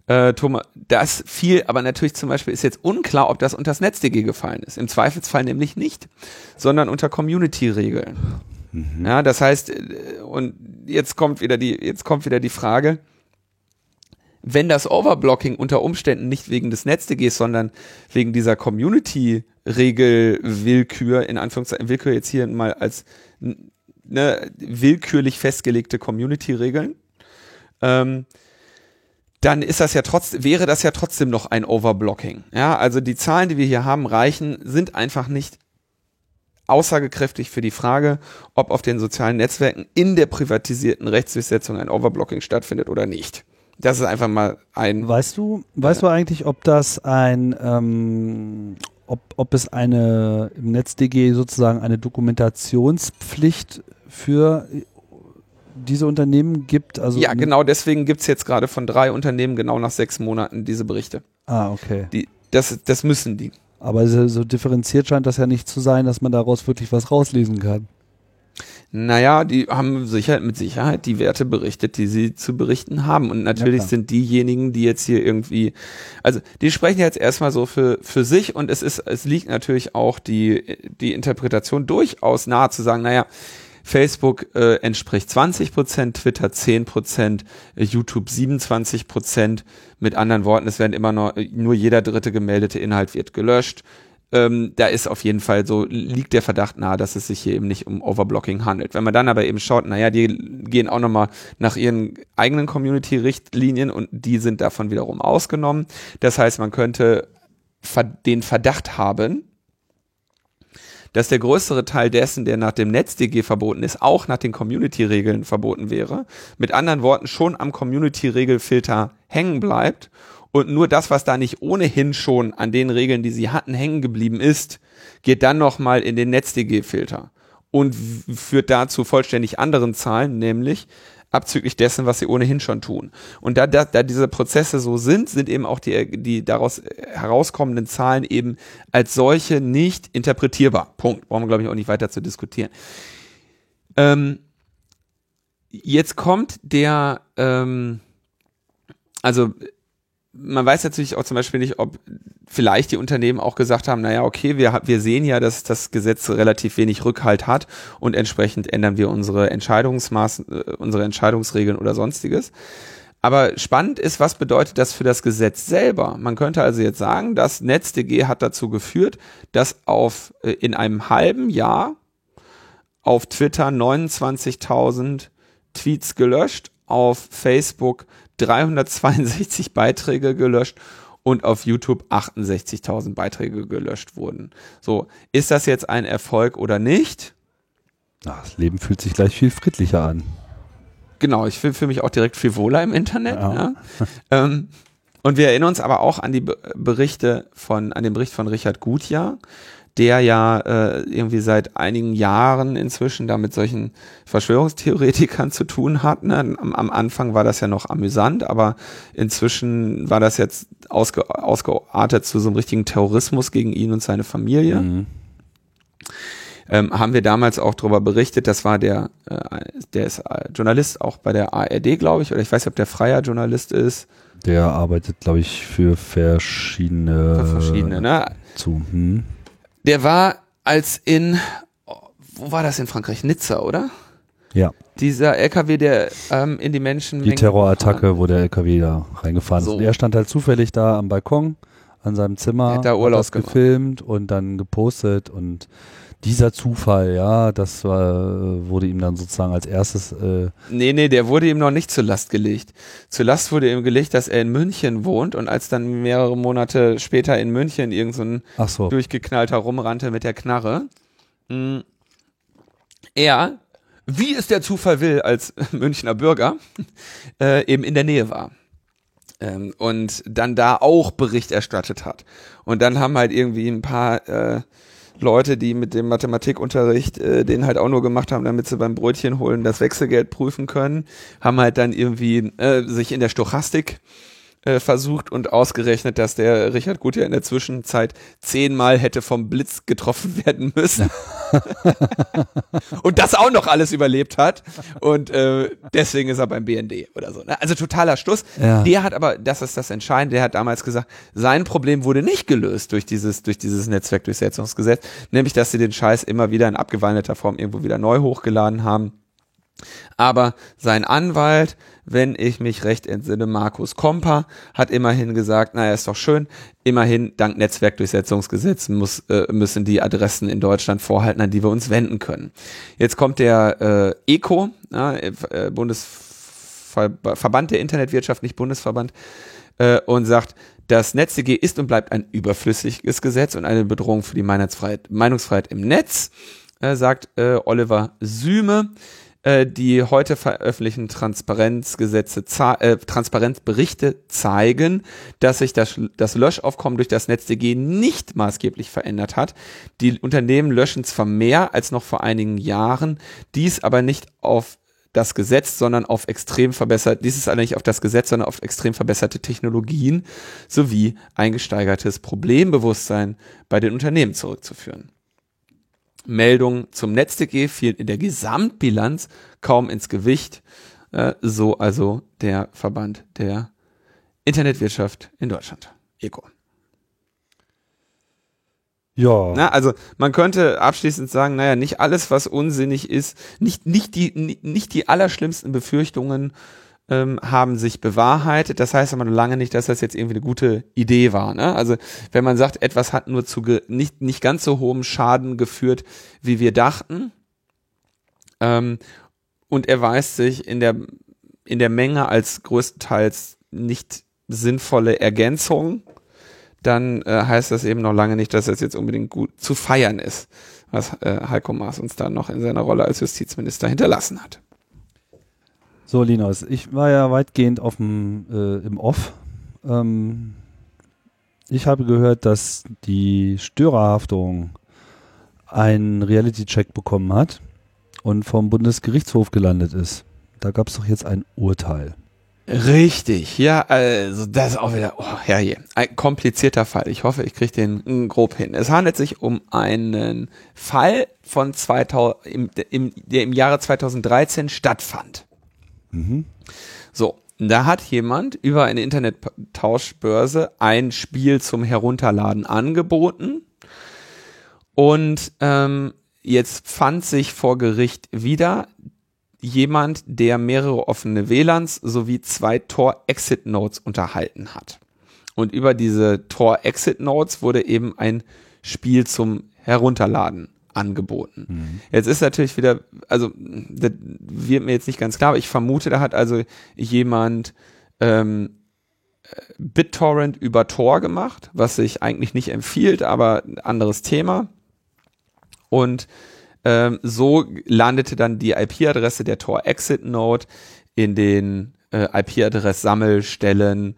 Äh, Thomas, das fiel, aber natürlich zum Beispiel ist jetzt unklar, ob das unter das NetzDG gefallen ist. Im Zweifelsfall nämlich nicht, sondern unter Community-Regeln. Ja, das heißt, äh, und jetzt kommt wieder die, jetzt kommt wieder die Frage, wenn das Overblocking unter Umständen nicht wegen des NetzDGs, sondern wegen dieser Community-Regel-Willkür, in Anführungszeichen Willkür jetzt hier mal als ne, willkürlich festgelegte Community-Regeln, ähm, dann ist das ja trotzdem, wäre das ja trotzdem noch ein Overblocking. Ja, also die Zahlen, die wir hier haben, reichen, sind einfach nicht aussagekräftig für die Frage, ob auf den sozialen Netzwerken in der privatisierten Rechtsdurchsetzung ein Overblocking stattfindet oder nicht. Das ist einfach mal ein. Weißt du, weißt du eigentlich, ob das ein, ähm, ob, ob es eine im NetzDG sozusagen eine Dokumentationspflicht für diese Unternehmen gibt? Also Ja, genau deswegen gibt's jetzt gerade von drei Unternehmen genau nach sechs Monaten diese Berichte. Ah, okay. Die, das, das müssen die. Aber so, so differenziert scheint das ja nicht zu sein, dass man daraus wirklich was rauslesen kann. Naja, die haben sicher, mit Sicherheit die Werte berichtet, die sie zu berichten haben. Und natürlich klar. sind diejenigen, die jetzt hier irgendwie, also die sprechen jetzt erstmal so für, für sich und es ist, es liegt natürlich auch die, die Interpretation durchaus nahe zu sagen, naja, Facebook äh, entspricht 20 Prozent, Twitter 10 Prozent, äh, YouTube 27 Prozent. Mit anderen Worten, es werden immer noch, nur jeder dritte gemeldete Inhalt wird gelöscht. ähm, da ist auf jeden Fall so, liegt der Verdacht nahe, dass es sich hier eben nicht um Overblocking handelt. Wenn man dann aber eben schaut, naja, die gehen auch nochmal nach ihren eigenen Community-Richtlinien und die sind davon wiederum ausgenommen. Das heißt, man könnte den Verdacht haben, dass der größere Teil dessen, der nach dem NetzDG verboten ist, auch nach den Community-Regeln verboten wäre. Mit anderen Worten, schon am Community-Regelfilter hängen bleibt und nur das, was da nicht ohnehin schon an den Regeln, die sie hatten, hängen geblieben ist, geht dann nochmal in den NetzDG-Filter und führt dazu vollständig anderen Zahlen, nämlich abzüglich dessen, was sie ohnehin schon tun. Und da, da, da diese Prozesse so sind, sind eben auch die, die daraus herauskommenden Zahlen eben als solche nicht interpretierbar. Punkt. Brauchen wir, glaube ich, auch nicht weiter zu diskutieren. Ähm, jetzt kommt der, ähm, also man weiß natürlich auch zum Beispiel nicht, ob vielleicht die Unternehmen auch gesagt haben, naja, okay, wir, wir sehen ja, dass das Gesetz relativ wenig Rückhalt hat und entsprechend ändern wir unsere Entscheidungsmaßen, äh, unsere Entscheidungsregeln oder sonstiges. Aber spannend ist, was bedeutet das für das Gesetz selber? Man könnte also jetzt sagen, das NetzDG hat dazu geführt, dass auf, äh, in einem halben Jahr auf Twitter 29.000 Tweets gelöscht, auf Facebook 362 Beiträge gelöscht und auf YouTube 68.000 Beiträge gelöscht wurden. So, ist das jetzt ein Erfolg oder nicht? Ach, das Leben fühlt sich gleich viel friedlicher an. Genau, ich fühle mich auch direkt viel wohler im Internet. Ja. Ja. ähm, und wir erinnern uns aber auch an die Berichte von, an den Bericht von Richard Gutjahr, der ja äh, irgendwie seit einigen Jahren inzwischen da mit solchen Verschwörungstheoretikern zu tun hat. Ne? Am, am Anfang war das ja noch amüsant, aber inzwischen war das jetzt ausge, ausgeartet zu so einem richtigen Terrorismus gegen ihn und seine Familie. Mhm. Ähm, haben wir damals auch darüber berichtet, das war der, äh, der ist äh, Journalist auch bei der ARD, glaube ich, oder ich weiß nicht, ob der freier Journalist ist. Der arbeitet, glaube ich, für verschiedene, für verschiedene ne? zu. Hm. Der war als in, wo war das in Frankreich? Nizza, oder? Ja. Dieser LKW, der ähm, in die Menschen. Die Terrorattacke, wo der LKW da reingefahren so. ist. Und er stand halt zufällig da am Balkon an seinem Zimmer, hat, da Urlaub hat das gefilmt und dann gepostet und dieser Zufall, ja, das war, wurde ihm dann sozusagen als erstes. Äh nee, nee, der wurde ihm noch nicht zur Last gelegt. Zur Last wurde ihm gelegt, dass er in München wohnt und als dann mehrere Monate später in München irgendein so so. durchgeknallter rumrannte mit der Knarre, mh, hm, er, wie es der Zufall will, als Münchner Bürger, äh, eben in der Nähe war ähm, und dann da auch Bericht erstattet hat. Und dann haben halt irgendwie ein paar äh, Leute, die mit dem Mathematikunterricht äh, den halt auch nur gemacht haben, damit sie beim Brötchen holen das Wechselgeld prüfen können, haben halt dann irgendwie äh, sich in der Stochastik äh, versucht und ausgerechnet, dass der Richard Gut ja in der Zwischenzeit zehnmal hätte vom Blitz getroffen werden müssen. und das auch noch alles überlebt hat. Und äh, deswegen ist er beim BND oder so. Ne? Also totaler Stuss. Ja. Der hat aber, das ist das Entscheidende, der hat damals gesagt, sein Problem wurde nicht gelöst durch dieses, durch dieses Netzwerkdurchsetzungsgesetz, nämlich dass sie den Scheiß immer wieder in abgewandelter Form irgendwo wieder neu hochgeladen haben aber sein Anwalt, wenn ich mich recht entsinne, Markus Kompa, hat immerhin gesagt, naja, ist doch schön, immerhin dank Netzwerkdurchsetzungsgesetz muss, äh, müssen die Adressen in Deutschland vorhalten, an die wir uns wenden können. Jetzt kommt der äh, ECO, äh, Bundesverband der Internetwirtschaft, nicht Bundesverband, äh, und sagt, das NetzDG ist und bleibt ein überflüssiges Gesetz und eine Bedrohung für die Meinungsfreiheit, Meinungsfreiheit im Netz, äh, sagt äh, Oliver Süme. Äh, die heute veröffentlichten Transparenzgesetze, äh, Transparenzberichte zeigen, dass sich das, das Löschaufkommen durch das NetzDG nicht maßgeblich verändert hat. Die Unternehmen löschen zwar mehr als noch vor einigen Jahren, dies aber nicht auf das Gesetz, sondern auf extrem verbessert, dies ist allerdings auf das Gesetz, sondern auf extrem verbesserte Technologien sowie ein gesteigertes Problembewusstsein bei den Unternehmen zurückzuführen. Meldungen zum NetzDG fielen in der Gesamtbilanz kaum ins Gewicht. Äh, so also der Verband der Internetwirtschaft in Deutschland, ECO. Ja. Na, also man könnte abschließend sagen, naja, nicht alles, was unsinnig ist, nicht, nicht, die, nicht die allerschlimmsten Befürchtungen ähm, haben sich bewahrheitet. Das heißt aber noch lange nicht, dass das jetzt irgendwie eine gute Idee war. Ne? Also wenn man sagt, etwas hat nur zu nicht, nicht ganz so hohem Schaden geführt, wie wir dachten, ähm, und erweist sich in der, in der Menge als größtenteils nicht sinnvolle Ergänzung, dann äh, heißt das eben noch lange nicht, dass das jetzt unbedingt gut zu feiern ist, was äh, Heiko Maas uns da noch in seiner Rolle als Justizminister hinterlassen hat. So, Linus, ich war ja weitgehend auf dem, äh, im Off. Ähm, ich habe gehört, dass die Störerhaftung einen Reality-Check bekommen hat und vom Bundesgerichtshof gelandet ist. Da gab es doch jetzt ein Urteil. Richtig, ja, also das ist auch wieder, oh, herrje, ein komplizierter Fall. Ich hoffe, ich kriege den mm, grob hin. Es handelt sich um einen Fall von 2000, im, im, der im Jahre 2013 stattfand. Mhm. So, da hat jemand über eine Internettauschbörse ein Spiel zum Herunterladen angeboten und ähm, jetzt fand sich vor Gericht wieder jemand, der mehrere offene WLANs sowie zwei Tor-Exit-Nodes unterhalten hat. Und über diese Tor-Exit-Nodes wurde eben ein Spiel zum Herunterladen angeboten. Mhm. Jetzt ist natürlich wieder, also das wird mir jetzt nicht ganz klar, aber ich vermute, da hat also jemand ähm, BitTorrent über Tor gemacht, was sich eigentlich nicht empfiehlt, aber ein anderes Thema. Und ähm, so landete dann die IP-Adresse der Tor Exit Node in den äh, IP-Adress-Sammelstellen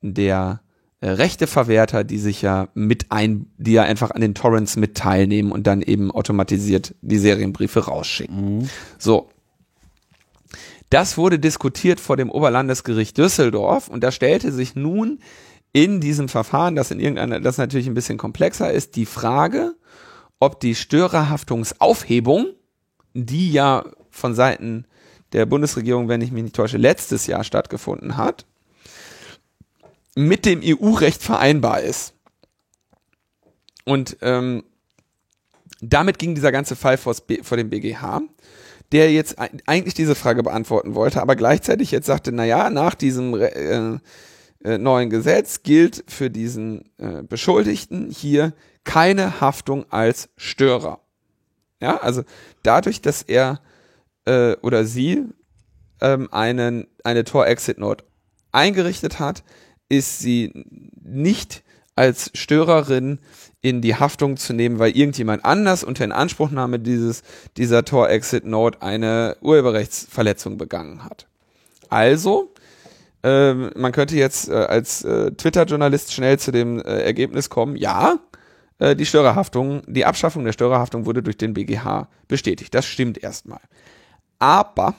der äh, Rechteverwerter, die sich ja mit ein, die ja einfach an den Torrents mit teilnehmen und dann eben automatisiert die Serienbriefe rausschicken. Mhm. So. Das wurde diskutiert vor dem Oberlandesgericht Düsseldorf und da stellte sich nun in diesem Verfahren, das in irgendeiner, das natürlich ein bisschen komplexer ist, die Frage, ob die Störerhaftungsaufhebung, die ja von Seiten der Bundesregierung, wenn ich mich nicht täusche, letztes Jahr stattgefunden hat, mit dem EU-Recht vereinbar ist. Und ähm, damit ging dieser ganze Fall vor, vor dem BGH, der jetzt eigentlich diese Frage beantworten wollte, aber gleichzeitig jetzt sagte, naja, nach diesem äh, äh, neuen Gesetz gilt für diesen äh, Beschuldigten hier keine Haftung als Störer. Ja, also dadurch, dass er äh, oder sie ähm, einen, eine Tor-Exit-Note eingerichtet hat, ist sie nicht als Störerin in die Haftung zu nehmen, weil irgendjemand anders unter Inanspruchnahme dieses, dieser Tor-Exit-Note eine Urheberrechtsverletzung begangen hat. Also, ähm, man könnte jetzt äh, als äh, Twitter-Journalist schnell zu dem äh, Ergebnis kommen, ja, äh, die Störerhaftung, die Abschaffung der Störerhaftung wurde durch den BGH bestätigt. Das stimmt erstmal. Aber,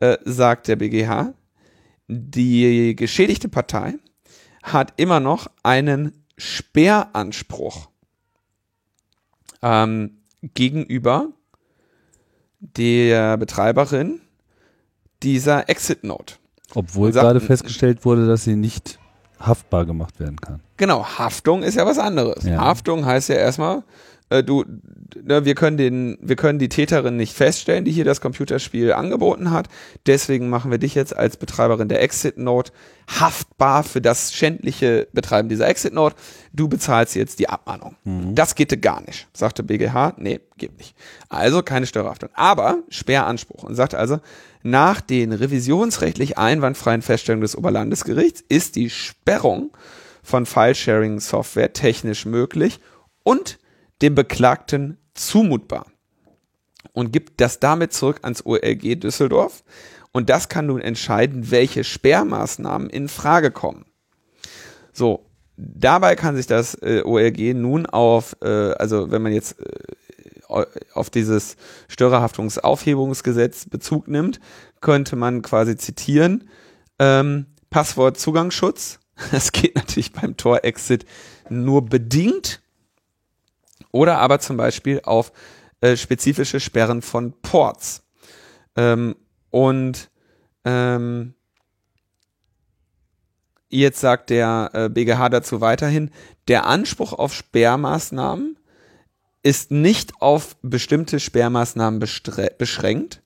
äh, sagt der BGH, die geschädigte Partei hat immer noch einen Sperranspruch ähm, gegenüber der Betreiberin dieser Exit Note. Obwohl gerade festgestellt wurde, dass sie nicht haftbar gemacht werden kann. Genau, Haftung ist ja was anderes. Ja. Haftung heißt ja erstmal, äh, du, ne, wir können den, wir können die Täterin nicht feststellen, die hier das Computerspiel angeboten hat. Deswegen machen wir dich jetzt als Betreiberin der Exit Note haftbar für das schändliche Betreiben dieser Exit Note. Du bezahlst jetzt die Abmahnung. Mhm. Das geht gar nicht, sagte BGH. Nee, geht nicht. Also keine Störerhaftung. Aber Sperranspruch und sagte also, nach den revisionsrechtlich einwandfreien Feststellungen des Oberlandesgerichts ist die Sperrung von File-Sharing-Software technisch möglich und dem Beklagten zumutbar und gibt das damit zurück ans OLG Düsseldorf und das kann nun entscheiden, welche Sperrmaßnahmen in Frage kommen. So, dabei kann sich das äh, OLG nun auf, äh, also wenn man jetzt äh, auf dieses Störerhaftungsaufhebungsgesetz Bezug nimmt, könnte man quasi zitieren, ähm, Passwortzugangsschutz. Das geht natürlich beim Tor-Exit nur bedingt oder aber zum Beispiel auf äh, spezifische Sperren von Ports. Ähm, und ähm, jetzt sagt der äh, BGH dazu weiterhin, der Anspruch auf Sperrmaßnahmen ist nicht auf bestimmte Sperrmaßnahmen beschränkt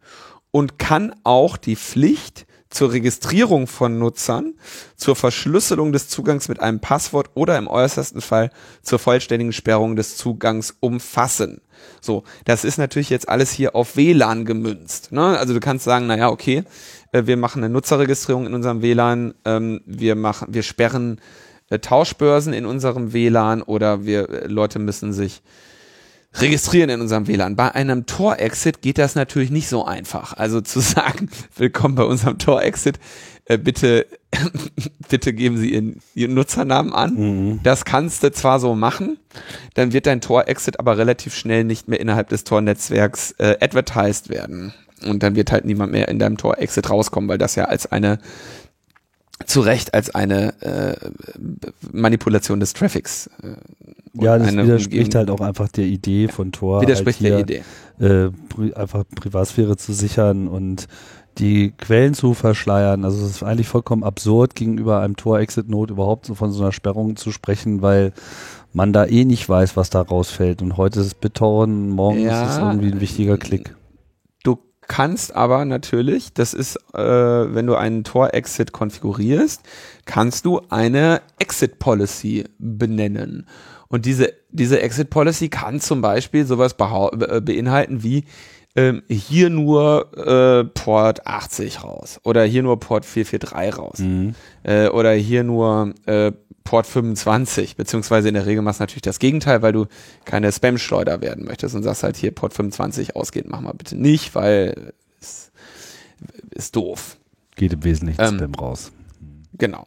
und kann auch die Pflicht zur Registrierung von Nutzern, zur Verschlüsselung des Zugangs mit einem Passwort oder im äußersten Fall zur vollständigen Sperrung des Zugangs umfassen. So, das ist natürlich jetzt alles hier auf WLAN gemünzt. Ne? Also du kannst sagen, naja, okay, äh, wir machen eine Nutzerregistrierung in unserem WLAN, ähm, wir machen, wir sperren äh, Tauschbörsen in unserem WLAN oder wir äh, Leute müssen sich registrieren in unserem WLAN. Bei einem Tor-Exit geht das natürlich nicht so einfach. Also zu sagen, willkommen bei unserem Tor-Exit, äh, bitte, bitte geben Sie Ihren, Ihren Nutzernamen an. Mhm. Das kannst du zwar so machen, dann wird dein Tor-Exit aber relativ schnell nicht mehr innerhalb des Tor-Netzwerks äh, advertised werden. Und dann wird halt niemand mehr in deinem Tor-Exit rauskommen, weil das ja als eine zu Recht als eine äh, Manipulation des Traffics äh, ja, das widerspricht halt auch einfach der Idee von Tor. Widerspricht halt hier, der Idee. Äh, einfach Privatsphäre zu sichern und die Quellen zu verschleiern. Also es ist eigentlich vollkommen absurd, gegenüber einem Tor-Exit-Node überhaupt so von so einer Sperrung zu sprechen, weil man da eh nicht weiß, was da rausfällt. Und heute ist es BitTorrent, morgen ja, ist es irgendwie ein wichtiger Klick. Kannst aber natürlich, das ist, äh, wenn du einen Tor-Exit konfigurierst, kannst du eine Exit-Policy benennen. Und diese, diese Exit Policy kann zum Beispiel sowas äh, beinhalten wie ähm, hier nur äh, Port 80 raus oder hier nur Port 443 raus mhm. äh, oder hier nur äh, Port 25, beziehungsweise in der Regel machst du natürlich das Gegenteil, weil du keine Spam-Schleuder werden möchtest und sagst halt hier Port 25 ausgeht, mach mal bitte nicht, weil es ist doof. Geht im Wesentlichen ähm, Spam raus. Genau.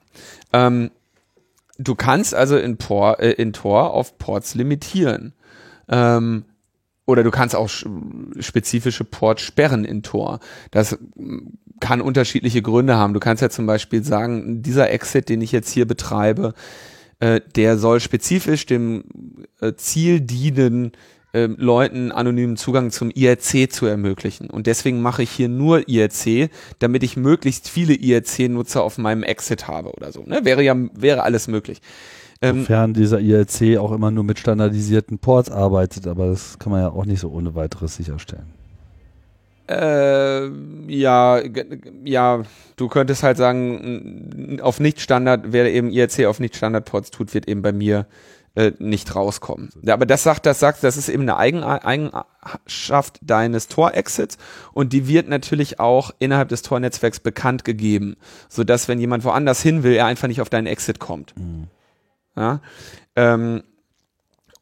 Ähm, du kannst also in, Por, äh, in Tor auf Ports limitieren. Ähm, oder du kannst auch spezifische Ports sperren in Tor. Das kann unterschiedliche Gründe haben. Du kannst ja zum Beispiel sagen, dieser Exit, den ich jetzt hier betreibe, äh, der soll spezifisch dem äh, Ziel dienen, ähm, Leuten anonymen Zugang zum IRC zu ermöglichen. Und deswegen mache ich hier nur IRC, damit ich möglichst viele IRC-Nutzer auf meinem Exit habe oder so. Ne? Wäre ja, wäre alles möglich. Ähm, Sofern dieser IRC auch immer nur mit standardisierten Ports arbeitet, aber das kann man ja auch nicht so ohne weiteres sicherstellen. Äh, ja, ja, du könntest halt sagen, auf Nicht-Standard, wer eben IRC auf Nicht-Standard-Ports tut, wird eben bei mir äh, nicht rauskommen. Ja, aber das sagt, das sagt, das ist eben eine Eigen Eigenschaft deines Tor-Exits und die wird natürlich auch innerhalb des Tor-Netzwerks bekannt gegeben, sodass wenn jemand woanders hin will, er einfach nicht auf deinen Exit kommt. Mhm. Ja, ähm,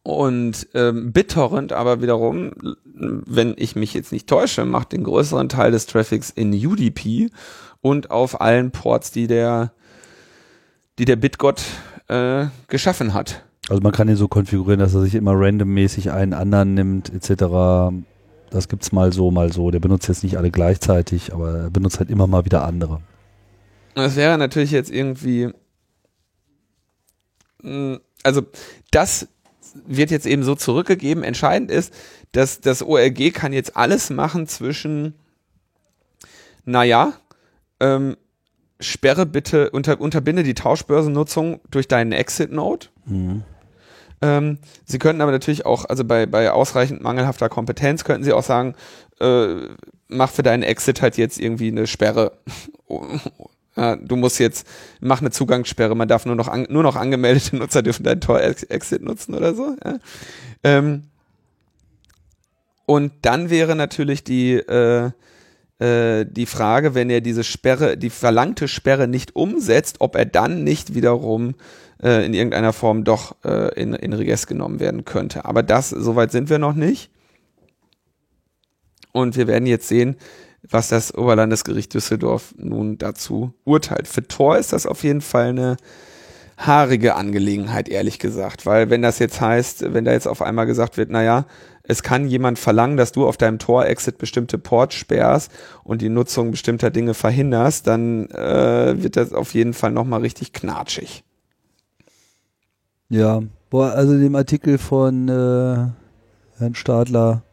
und ähm, BitTorrent aber wiederum, wenn ich mich jetzt nicht täusche, macht den größeren Teil des Traffics in UDP und auf allen Ports, die der, die der BitGott äh, geschaffen hat. Also man kann ihn so konfigurieren, dass er sich immer randommäßig einen anderen nimmt, etc. Das gibt's mal so, mal so. Der benutzt jetzt nicht alle gleichzeitig, aber er benutzt halt immer mal wieder andere. Das wäre natürlich jetzt irgendwie. Hm, also, das wird jetzt eben so zurückgegeben. Entscheidend ist, dass das ORG kann jetzt alles machen zwischen, naja, ähm, sperre bitte, unter, unterbinde die Tauschbörsennutzung durch deinen Exit-Node. Mhm. Ähm, sie könnten aber natürlich auch, also bei, bei ausreichend mangelhafter Kompetenz könnten sie auch sagen, äh, mach für deinen Exit halt jetzt irgendwie eine Sperre. ja, du musst jetzt, mach eine Zugangssperre, man darf nur noch, an, nur noch angemeldete Nutzer dürfen deinen Tor-Exit nutzen oder so. Ja. Ähm, und dann wäre natürlich die, äh, äh, die Frage, wenn er diese Sperre, die verlangte Sperre nicht umsetzt, ob er dann nicht wiederum äh, in irgendeiner Form doch äh, in, in Regress genommen werden könnte. Aber das, soweit sind wir noch nicht. Und wir werden jetzt sehen, was das Oberlandesgericht Düsseldorf nun dazu urteilt. Für Tor ist das auf jeden Fall eine haarige Angelegenheit, ehrlich gesagt. Weil wenn das jetzt heißt, wenn da jetzt auf einmal gesagt wird, naja, es kann jemand verlangen, dass du auf deinem Tor-Exit bestimmte Ports sperrst und die Nutzung bestimmter Dinge verhinderst, dann äh, wird das auf jeden Fall nochmal richtig knatschig. Ja, boah, also dem Artikel von äh, Herrn Stadler,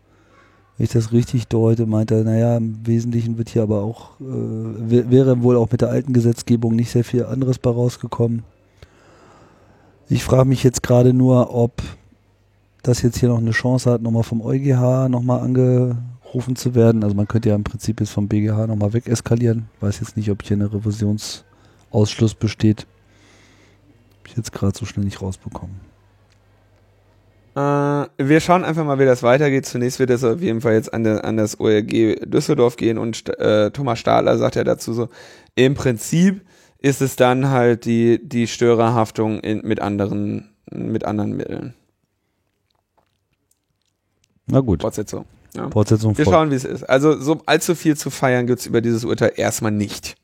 wenn ich das richtig deute, meint er, naja, im Wesentlichen wird hier aber auch, äh, wäre wohl auch mit der alten Gesetzgebung nicht sehr viel anderes bei rausgekommen. Ich frage mich jetzt gerade nur, ob das jetzt hier noch eine Chance hat, nochmal vom EuGH nochmal aufgerufen zu werden. Also man könnte ja im Prinzip jetzt vom BGH nochmal wegeskalieren. Weiß jetzt nicht, ob hier eine Revisionsausschluss besteht. Hab ich jetzt gerade so schnell nicht rausbekommen. Äh, wir schauen einfach mal, wie das weitergeht. Zunächst wird es auf jeden Fall jetzt an, der, an das OLG Düsseldorf gehen und äh, Thomas Stahler sagt ja dazu so, im Prinzip ist es dann halt die, die Störerhaftung in, mit anderen, mit anderen Mitteln. Na gut. Fortsetzung. Ja. Fortsetzung Wir schauen, wie es ist. Also so allzu viel zu feiern gibt's über dieses Urteil erstmal nicht.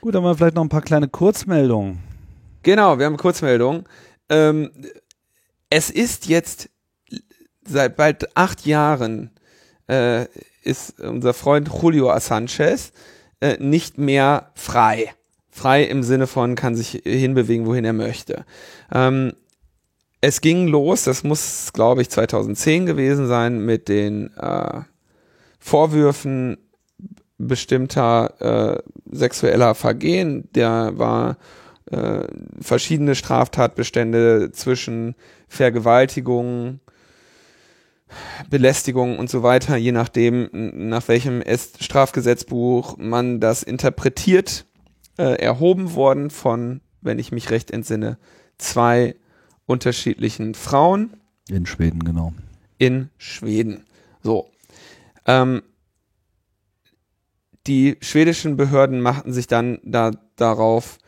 Gut, dann haben wir vielleicht noch ein paar kleine Kurzmeldungen. Genau, wir haben Kurzmeldung. Ähm, es ist jetzt seit bald acht Jahren äh, ist unser Freund Julio Sanchez äh, nicht mehr frei. Frei im Sinne von kann sich hinbewegen, wohin er möchte. Ähm, es ging los, das muss, glaube ich, 2010 gewesen sein, mit den äh, Vorwürfen bestimmter äh, sexueller Vergehen. Der war äh, verschiedene Straftatbestände zwischen Vergewaltigung, Belästigung und so weiter, je nachdem, nach welchem es- Strafgesetzbuch man das interpretiert, äh, erhoben worden von, wenn ich mich recht entsinne, zwei unterschiedlichen Frauen In Schweden, genau. in Schweden. So. Ähm, die schwedischen Behörden machten sich dann da, darauf,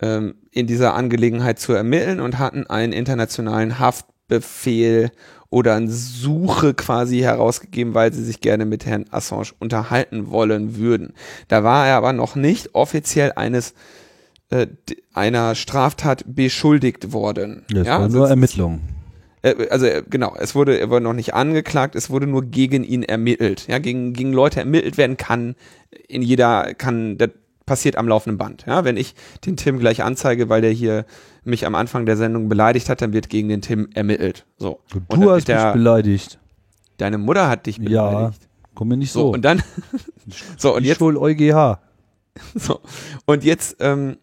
ähm, in dieser Angelegenheit zu ermitteln und hatten einen internationalen Haftbefehl oder eine Suche quasi herausgegeben, weil sie sich gerne mit Herrn Assange unterhalten wollen würden. Da war er aber noch nicht offiziell eines äh, einer Straftat beschuldigt worden. Das ja, war also nur Ermittlungen. äh, also äh, genau, es wurde, er wurde noch nicht angeklagt, es wurde nur gegen ihn ermittelt. Ja, gegen, gegen Leute ermittelt werden kann in jeder, kann, passiert am laufenden Band. Ja, wenn ich den Tim gleich anzeige, weil der hier mich am Anfang der Sendung beleidigt hat, dann wird gegen den Tim ermittelt. So. Und Du wird hast mich der, beleidigt. deine Mutter hat dich Ja, beleidigt. komm mir nicht So, so. und dann, so, und Die jetzt Schul EuGH. So. Und jetzt, ähm,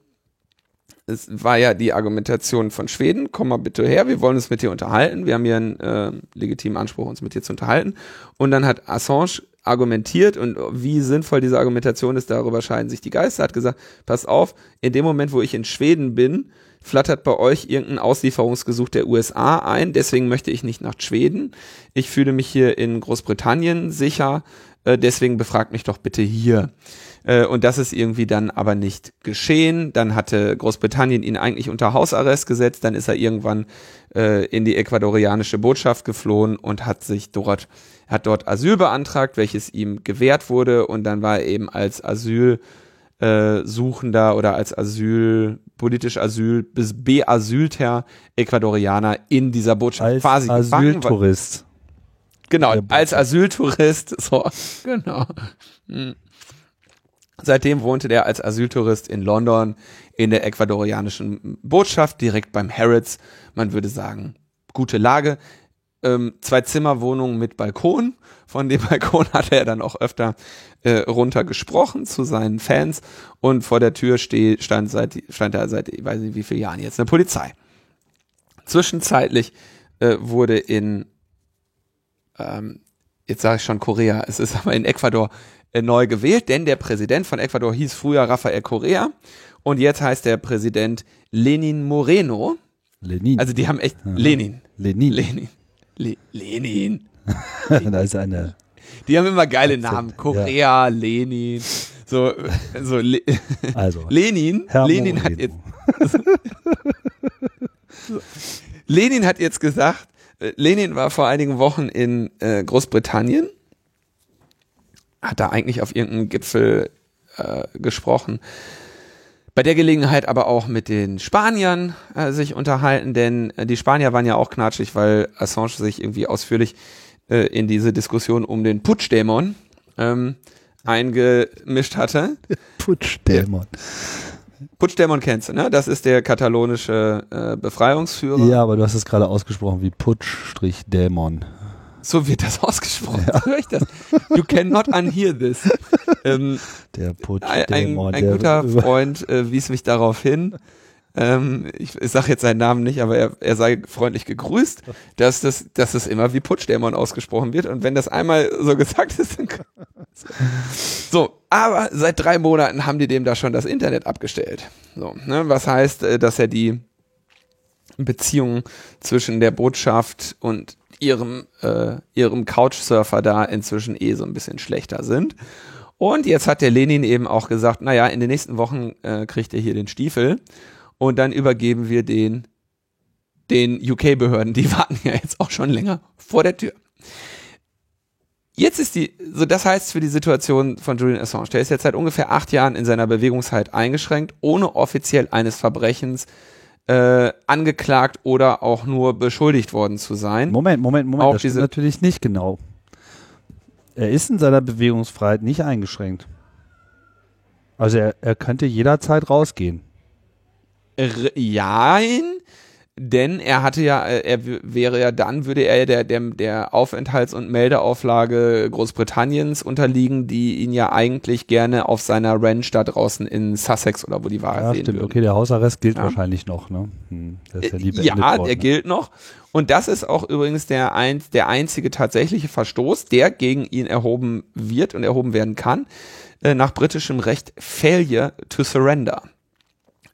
es war ja die Argumentation von Schweden, komm mal bitte her, wir wollen uns mit dir unterhalten, wir haben hier einen äh, legitimen Anspruch, uns mit dir zu unterhalten. Und dann hat Assange argumentiert und wie sinnvoll diese Argumentation ist, darüber scheiden sich die Geister, hat gesagt, pass auf, in dem Moment, wo ich in Schweden bin, flattert bei euch irgendein Auslieferungsgesuch der USA ein, deswegen möchte ich nicht nach Schweden. Ich fühle mich hier in Großbritannien sicher, äh, deswegen befragt mich doch bitte hier. Äh, und das ist irgendwie dann aber nicht geschehen. Dann hatte Großbritannien ihn eigentlich unter Hausarrest gesetzt. Dann ist er irgendwann äh, in die ecuadorianische Botschaft geflohen und hat sich dort, hat dort Asyl beantragt, welches ihm gewährt wurde. Und dann war er eben als Asyl äh, oder als Asyl, politisch Asyl, bis beasylter Ecuadorianer in dieser Botschaft Als quasi gefangen, Asyltourist. Genau, als Asyltourist, so, genau. Seitdem wohnte der als Asyltourist in London in der ecuadorianischen Botschaft, direkt beim Harrods. Man würde sagen, gute Lage. Ähm, zwei Zimmerwohnungen mit Balkon. Von dem Balkon hatte er dann auch öfter äh, runter gesprochen zu seinen Fans. Und vor der Tür steh, stand, seit, stand er seit, ich weiß nicht wie vielen Jahren jetzt, eine Polizei. Zwischenzeitlich äh, wurde in ähm, jetzt sage ich schon Korea, es ist aber in Ecuador neu gewählt, denn der Präsident von Ecuador hieß früher Rafael Correa und jetzt heißt der Präsident Lenin Moreno. Lenin. Also die haben echt Lenin. Lenin. Lenin. Le Lenin. da ist eine. Die haben immer geile Namen. ja. Korea, Lenin. So, äh, so Le Also. Lenin. Herr Lenin hat jetzt Moreno. Lenin hat jetzt gesagt, äh, Lenin war vor einigen Wochen in äh, Großbritannien, hat da eigentlich auf irgendeinem Gipfel äh, gesprochen. Bei der Gelegenheit aber auch mit den Spaniern äh, sich unterhalten, denn äh, die Spanier waren ja auch knatschig, weil Assange sich irgendwie ausführlich äh, in diese Diskussion um den Putschdämon ähm, eingemischt hatte. Putschdämon. Putschdämon kennst du, ne? Das ist der katalonische äh, Befreiungsführer. Ja, aber du hast es gerade ausgesprochen wie Putsch-Dämon. So wird das ausgesprochen. Ja. Höre ich das? You cannot unhear this. ähm, Der ein ein, Putschdämon. ein guter Freund äh, wies mich darauf hin, ähm, ich, ich sage jetzt seinen Namen nicht, aber er, er sei freundlich gegrüßt, dass das, dass das immer wie Putschdämon ausgesprochen wird. Und wenn das einmal so gesagt ist, dann so, aber seit drei Monaten haben die dem da schon das Internet abgestellt. So, ne, was heißt, äh, dass er die Beziehung zwischen der Botschaft und ihrem, äh, ihrem Couchsurfer da inzwischen eh so ein bisschen schlechter sind. Und jetzt hat der Lenin eben auch gesagt, naja, in den nächsten Wochen äh, kriegt er hier den Stiefel und dann übergeben wir den den UK-Behörden, die warten ja jetzt auch schon länger vor der Tür. Jetzt ist die, so das heißt für die Situation von Julian Assange, der ist jetzt seit ungefähr acht Jahren in seiner Bewegungsheit eingeschränkt, ohne offiziell eines Verbrechens äh, angeklagt oder auch nur beschuldigt worden zu sein. Moment, Moment, Moment, auch das diese natürlich nicht genau. Er ist in seiner Bewegungsfreiheit nicht eingeschränkt. Also er, er könnte jederzeit rausgehen. Jein, denn er hatte ja, äh, er wäre ja dann, würde er der, der, der Aufenthalts- und Meldeauflage Großbritanniens unterliegen, die ihn ja eigentlich gerne auf seiner Ranch da draußen in Sussex oder wo die war ja, sehen stimmt. Würden. Okay, der Hausarrest gilt ja. wahrscheinlich noch, ne? Hm, der ist ja, nie ja worden, der ne? gilt noch. Und das ist auch übrigens der, ein, der einzige tatsächliche Verstoß, der gegen ihn erhoben wird und erhoben werden kann, äh, nach britischem Recht Failure to Surrender.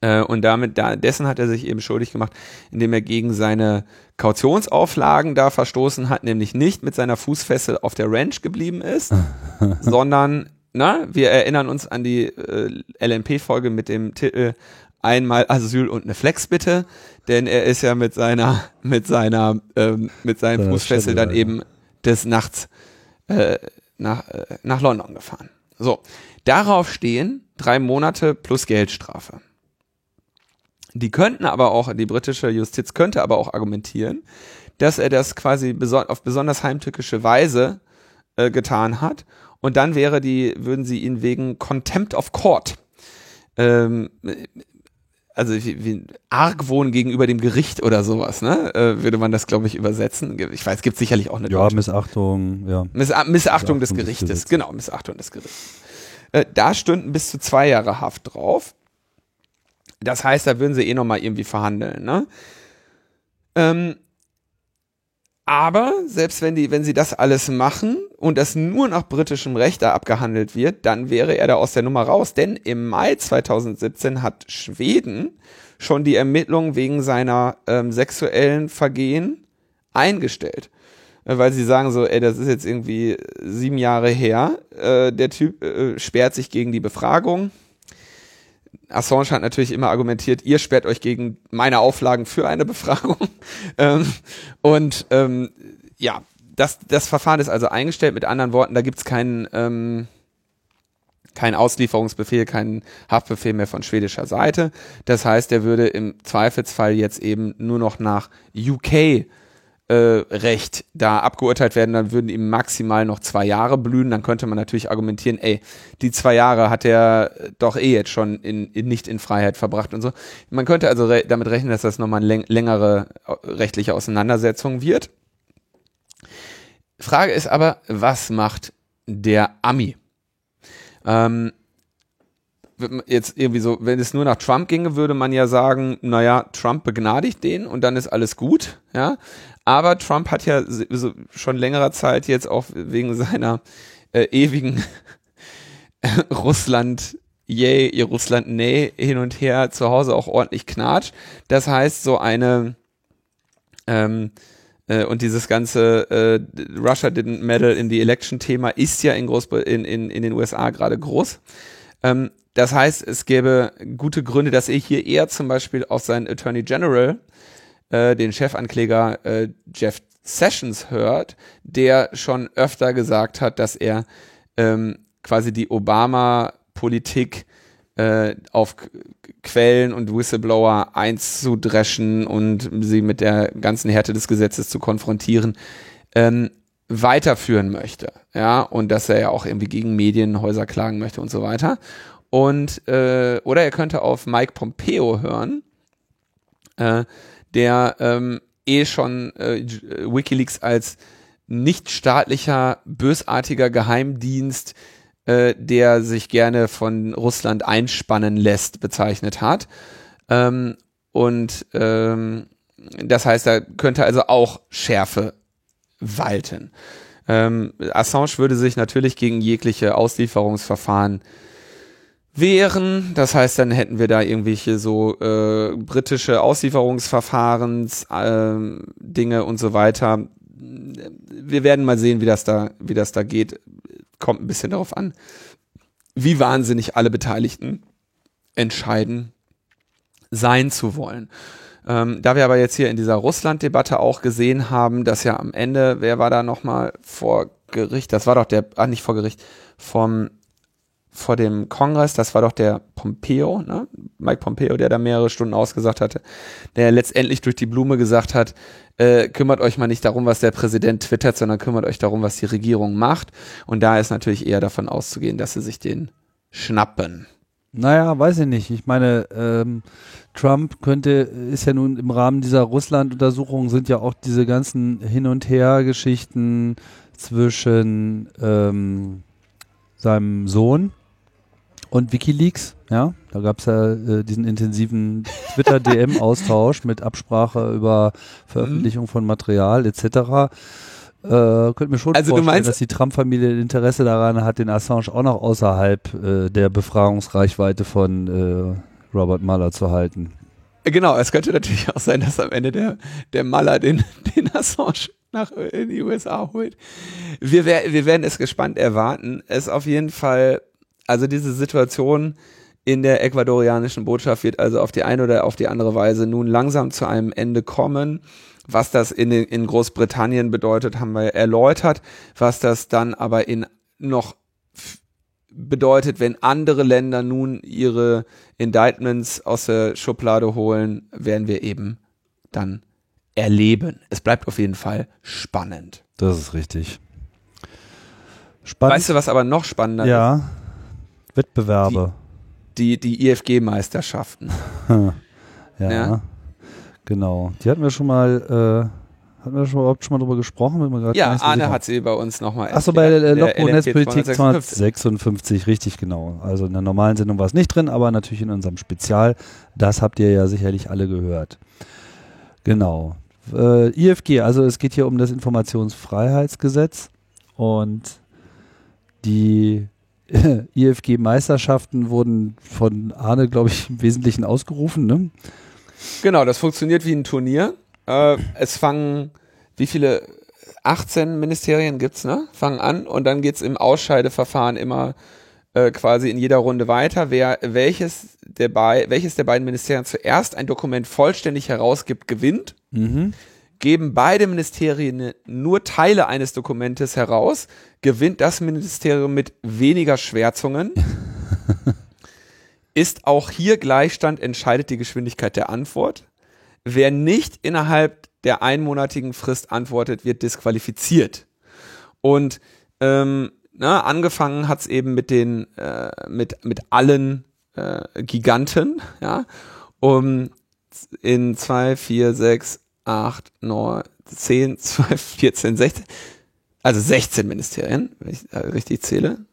Äh, und damit, da, dessen hat er sich eben schuldig gemacht, indem er gegen seine Kautionsauflagen da verstoßen hat, nämlich nicht mit seiner Fußfessel auf der Ranch geblieben ist, sondern, na, wir erinnern uns an die äh, LNP-Folge mit dem Titel Einmal Asyl und eine Flex bitte, denn er ist ja mit seiner, mit seiner, ähm, mit seinem Fußfessel dann eben des Nachts äh, nach, äh, nach London gefahren. So, darauf stehen drei Monate plus Geldstrafe. Die könnten aber auch, die britische Justiz könnte aber auch argumentieren, dass er das quasi beso auf besonders heimtückische Weise äh, getan hat. Und dann wäre die, würden sie ihn wegen Contempt of Court, ähm, also wie, wie Argwohn gegenüber dem Gericht oder sowas, ne? Äh, würde man das, glaube ich, übersetzen. Ich weiß, gibt sicherlich auch eine Ja, Deutsche. Missachtung, ja. Miss Missachtung, Missachtung des Gerichtes, des genau, Missachtung des Gerichts. Äh, da stünden bis zu zwei Jahre Haft drauf. Das heißt, da würden sie eh nochmal irgendwie verhandeln, ne? Ähm, aber selbst wenn die, wenn sie das alles machen und das nur nach britischem Recht da abgehandelt wird, dann wäre er da aus der Nummer raus. Denn im Mai 2017 hat Schweden schon die Ermittlungen wegen seiner ähm, sexuellen Vergehen eingestellt. Äh, weil sie sagen so, ey, das ist jetzt irgendwie sieben Jahre her. Äh, der Typ äh, sperrt sich gegen die Befragung. Assange hat natürlich immer argumentiert, ihr sperrt euch gegen meine Auflagen für eine Befragung. ähm, und ähm, ja, das, das Verfahren ist also eingestellt. Mit anderen Worten, da gibt's keinen ähm, kein Auslieferungsbefehl, keinen Haftbefehl mehr von schwedischer Seite. Das heißt, er würde im Zweifelsfall jetzt eben nur noch nach UK äh, Recht da abgeurteilt werden, dann würden ihm maximal noch zwei Jahre blühen. Dann könnte man natürlich argumentieren, ey, die zwei Jahre hat er doch eh jetzt schon in, in nicht in Freiheit verbracht und so. Man könnte also re damit rechnen, dass das nochmal eine längere äh, rechtliche Auseinandersetzung wird. Frage ist aber, was macht der Ami? Ähm, jetzt irgendwie so, wenn es nur nach Trump ginge, würde man ja sagen, naja, Trump begnadigt den und dann ist alles gut, ja. Aber Trump hat ja so schon längerer Zeit jetzt auch wegen seiner äh, ewigen Russland yay, ihr Russland nee hin und her zu Hause auch ordentlich Knatsch. Das heißt, so eine ähm, äh, und dieses ganze äh, Russia didn't meddle in the election Thema ist ja in, Großbr in, in, in den USA gerade groß. Ähm, das heißt, es gäbe gute Gründe, dass er hier eher zum Beispiel auf seinen Attorney General äh, den Chefankläger äh, Jeff Sessions hört, der schon öfter gesagt hat, dass er ähm, quasi die Obama-Politik äh, auf Quellen und Whistleblower einzudreschen und sie mit der ganzen Härte des Gesetzes zu konfrontieren, ähm, weiterführen möchte. Ja, und dass er ja auch irgendwie gegen Medienhäuser klagen möchte und so weiter. Und, äh, oder er könnte auf Mike Pompeo hören, äh, der ähm, eh schon äh, Wikileaks als nicht staatlicher, bösartiger Geheimdienst, äh, der sich gerne von Russland einspannen lässt, bezeichnet hat. Ähm, und ähm, das heißt, da könnte also auch Schärfe walten. Ähm, Assange würde sich natürlich gegen jegliche Auslieferungsverfahren wehren. Das heißt, dann hätten wir da irgendwelche so äh, britische Auslieferungsverfahrens äh, Dinge und so weiter. Wir werden mal sehen, wie das da, wie das da geht. Kommt ein bisschen darauf an, wie wahnsinnig alle Beteiligten entscheiden, sein zu wollen. Ähm, da wir aber jetzt hier in dieser Russland-Debatte auch gesehen haben, dass ja am Ende, wer war da nochmal vor Gericht? Das war doch der, ah, nicht vor Gericht, vom vor dem Kongress, das war doch der Pompeo, ne? Mike Pompeo, der da mehrere Stunden ausgesagt hatte, der letztendlich durch die Blume gesagt hat, äh, kümmert euch mal nicht darum, was der Präsident twittert, sondern kümmert euch darum, was die Regierung macht. Und da ist natürlich eher davon auszugehen, dass sie sich den schnappen. Naja, weiß ich nicht. Ich meine, ähm, Trump könnte, ist ja nun im Rahmen dieser Russland-Untersuchung sind ja auch diese ganzen Hin- und Her-Geschichten zwischen ähm, seinem Sohn und Wikileaks, ja, da gab es ja äh, diesen intensiven Twitter-DM-Austausch mit Absprache über Veröffentlichung von Material etc. Äh, könnte mir schon Also vorstellen, meinst- dass die Trump-Familie Interesse daran hat, den Assange auch noch außerhalb äh, der Befragungsreichweite von äh, Robert Mueller zu halten. Genau, es könnte natürlich auch sein, dass am Ende der, der Maler den, den Assange nach in die USA holt. Wir, wer- wir werden es gespannt erwarten. Es auf jeden Fall, also diese Situation in der ecuadorianischen Botschaft wird also auf die eine oder auf die andere Weise nun langsam zu einem Ende kommen. Was das in, in Großbritannien bedeutet, haben wir erläutert. Was das dann aber in noch bedeutet, wenn andere Länder nun ihre Indictments aus der Schublade holen, werden wir eben dann erleben. Es bleibt auf jeden Fall spannend. Das ist richtig. Spannend. Weißt du, was aber noch spannender ist? Wettbewerbe. Die, die IFG-Meisterschaften. ja. Ja. Genau. Die hatten wir schon mal, äh, hatten wir schon überhaupt schon mal drüber gesprochen? Ja, so Arne hat sie bei uns nochmal Achso, bei der Lockwo LFP Netzpolitik 256. 256, richtig genau. Also in der normalen Sendung war es nicht drin, aber natürlich in unserem Spezial. Das habt ihr ja sicherlich alle gehört. Genau. Äh, IFG, also es geht hier um das Informationsfreiheitsgesetz und die IFG-Meisterschaften wurden von Arne, glaube ich, im Wesentlichen ausgerufen. Ne? Genau, das funktioniert wie ein Turnier. Äh, es fangen, wie viele? 18 Ministerien gibt's, ne? Fangen an und dann geht's im Ausscheideverfahren immer äh, quasi in jeder Runde weiter. Wer welches der, bei, welches der beiden Ministerien zuerst ein Dokument vollständig herausgibt, gewinnt. Mhm. Geben beide Ministerien nur Teile eines Dokumentes heraus, gewinnt das Ministerium mit weniger Schwärzungen. Ist auch hier Gleichstand, entscheidet die Geschwindigkeit der Antwort. Wer nicht innerhalb der einmonatigen Frist antwortet, wird disqualifiziert. Und ähm, na, angefangen hat's eben mit den äh, mit mit allen äh, Giganten, ja, um in zwei, vier, sechs, acht, neun, zehn, zwölf, 14, 16, also 16 Ministerien, wenn ich äh, richtig zähle.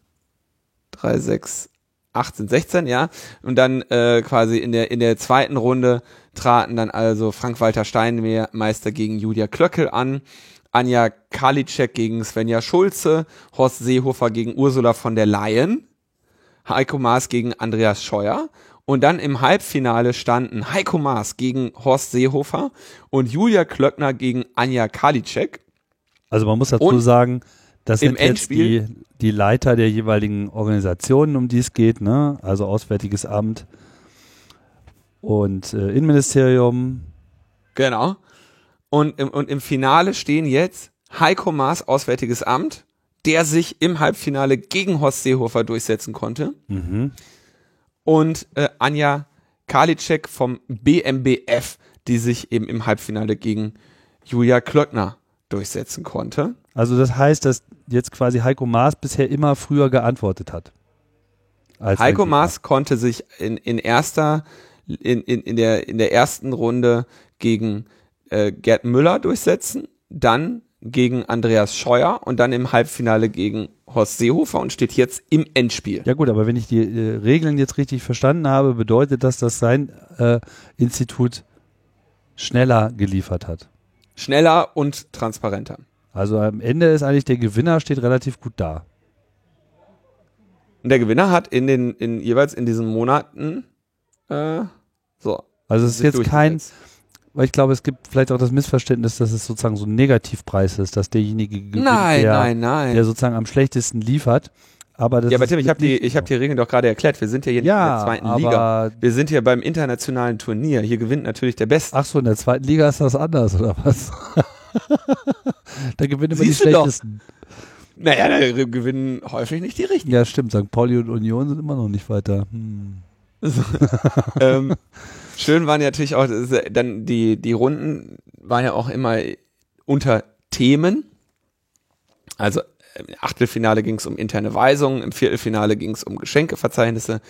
Drei, sechs, 18, 16, ja. Und dann äh, quasi in der, in der zweiten Runde traten dann also Frank-Walter Steinmeister gegen Julia Klöckel an, Anja Karliczek gegen Svenja Schulze, Horst Seehofer gegen Ursula von der Leyen, Heiko Maas gegen Andreas Scheuer. Und dann im Halbfinale standen Heiko Maas gegen Horst Seehofer und Julia Klöckner gegen Anja Karliczek. Also man muss dazu Und sagen, das im sind jetzt die, Endspiel- die Leiter der jeweiligen Organisationen, um die es geht, ne? Also Auswärtiges Amt und äh, Innenministerium. Genau. Und im, und im Finale stehen jetzt Heiko Maas, Auswärtiges Amt, der sich im Halbfinale gegen Horst Seehofer durchsetzen konnte. Mhm. Und äh, Anja Karliczek vom BMBF, die sich eben im Halbfinale gegen Julia Klöckner durchsetzen konnte. Also das heißt, dass jetzt quasi Heiko Maas bisher immer früher geantwortet hat. Heiko. Maas konnte sich in, in erster in, in, in, der, in der ersten Runde gegen äh, Gerd Müller durchsetzen, dann gegen Andreas Scheuer und dann im Halbfinale gegen Horst Seehofer und steht jetzt im Endspiel. Ja gut, aber wenn ich die äh, Regeln jetzt richtig verstanden habe, bedeutet das, dass sein äh, Institut schneller geliefert hat. Schneller und transparenter. Also am Ende ist eigentlich der Gewinner steht relativ gut da. Und der Gewinner hat in den, in jeweils in diesen Monaten, äh, so. Also es ist jetzt kein, durchgesetzt. Weil ich glaube, es gibt vielleicht auch das Missverständnis, dass es sozusagen so ein Negativpreis ist, dass derjenige gewinnt, Nein, der, nein, nein. der sozusagen am schlechtesten liefert. Aber das ja, aber Tim, ich habe die, ich habe die Regeln doch gerade erklärt. Wir sind ja hier ja, nicht in der zweiten Liga. Wir sind hier beim internationalen Turnier. Hier gewinnt natürlich der Beste. Ach so, in der zweiten Liga ist das anders, oder was? da gewinnen immer die du doch. schlechtesten. Naja, da gewinnen häufig nicht die Richtigen. Ja, stimmt. St. Pauli und Union sind immer noch nicht weiter. Hm. ähm, schön waren ja natürlich auch, dann die, die Runden waren ja auch immer unter Themen. Also im Achtelfinale ging es um interne Weisungen, im Viertelfinale ging es um Geschenkeverzeichnisse,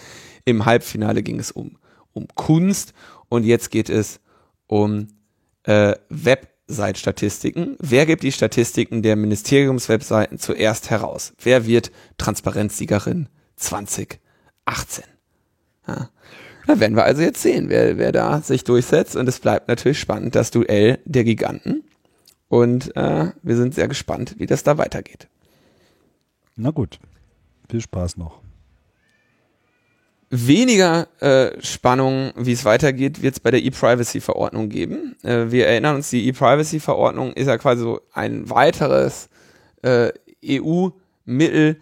im Halbfinale ging es um, um Kunst und jetzt geht es um äh, Website-Statistiken. Wer gibt die Statistiken der Ministeriumswebseiten zuerst heraus? Wer wird Transparenzsiegerin 2018? Ja. Da werden wir also jetzt sehen, wer, wer da sich durchsetzt. Und es bleibt natürlich spannend, das Duell der Giganten. Und äh, wir sind sehr gespannt, wie das da weitergeht. Na gut. Viel Spaß noch. Weniger äh, Spannung, wie es weitergeht, wird es bei der E-Privacy-Verordnung geben. Äh, wir erinnern uns, die E-Privacy-Verordnung ist ja quasi so ein weiteres äh, EU-Mittel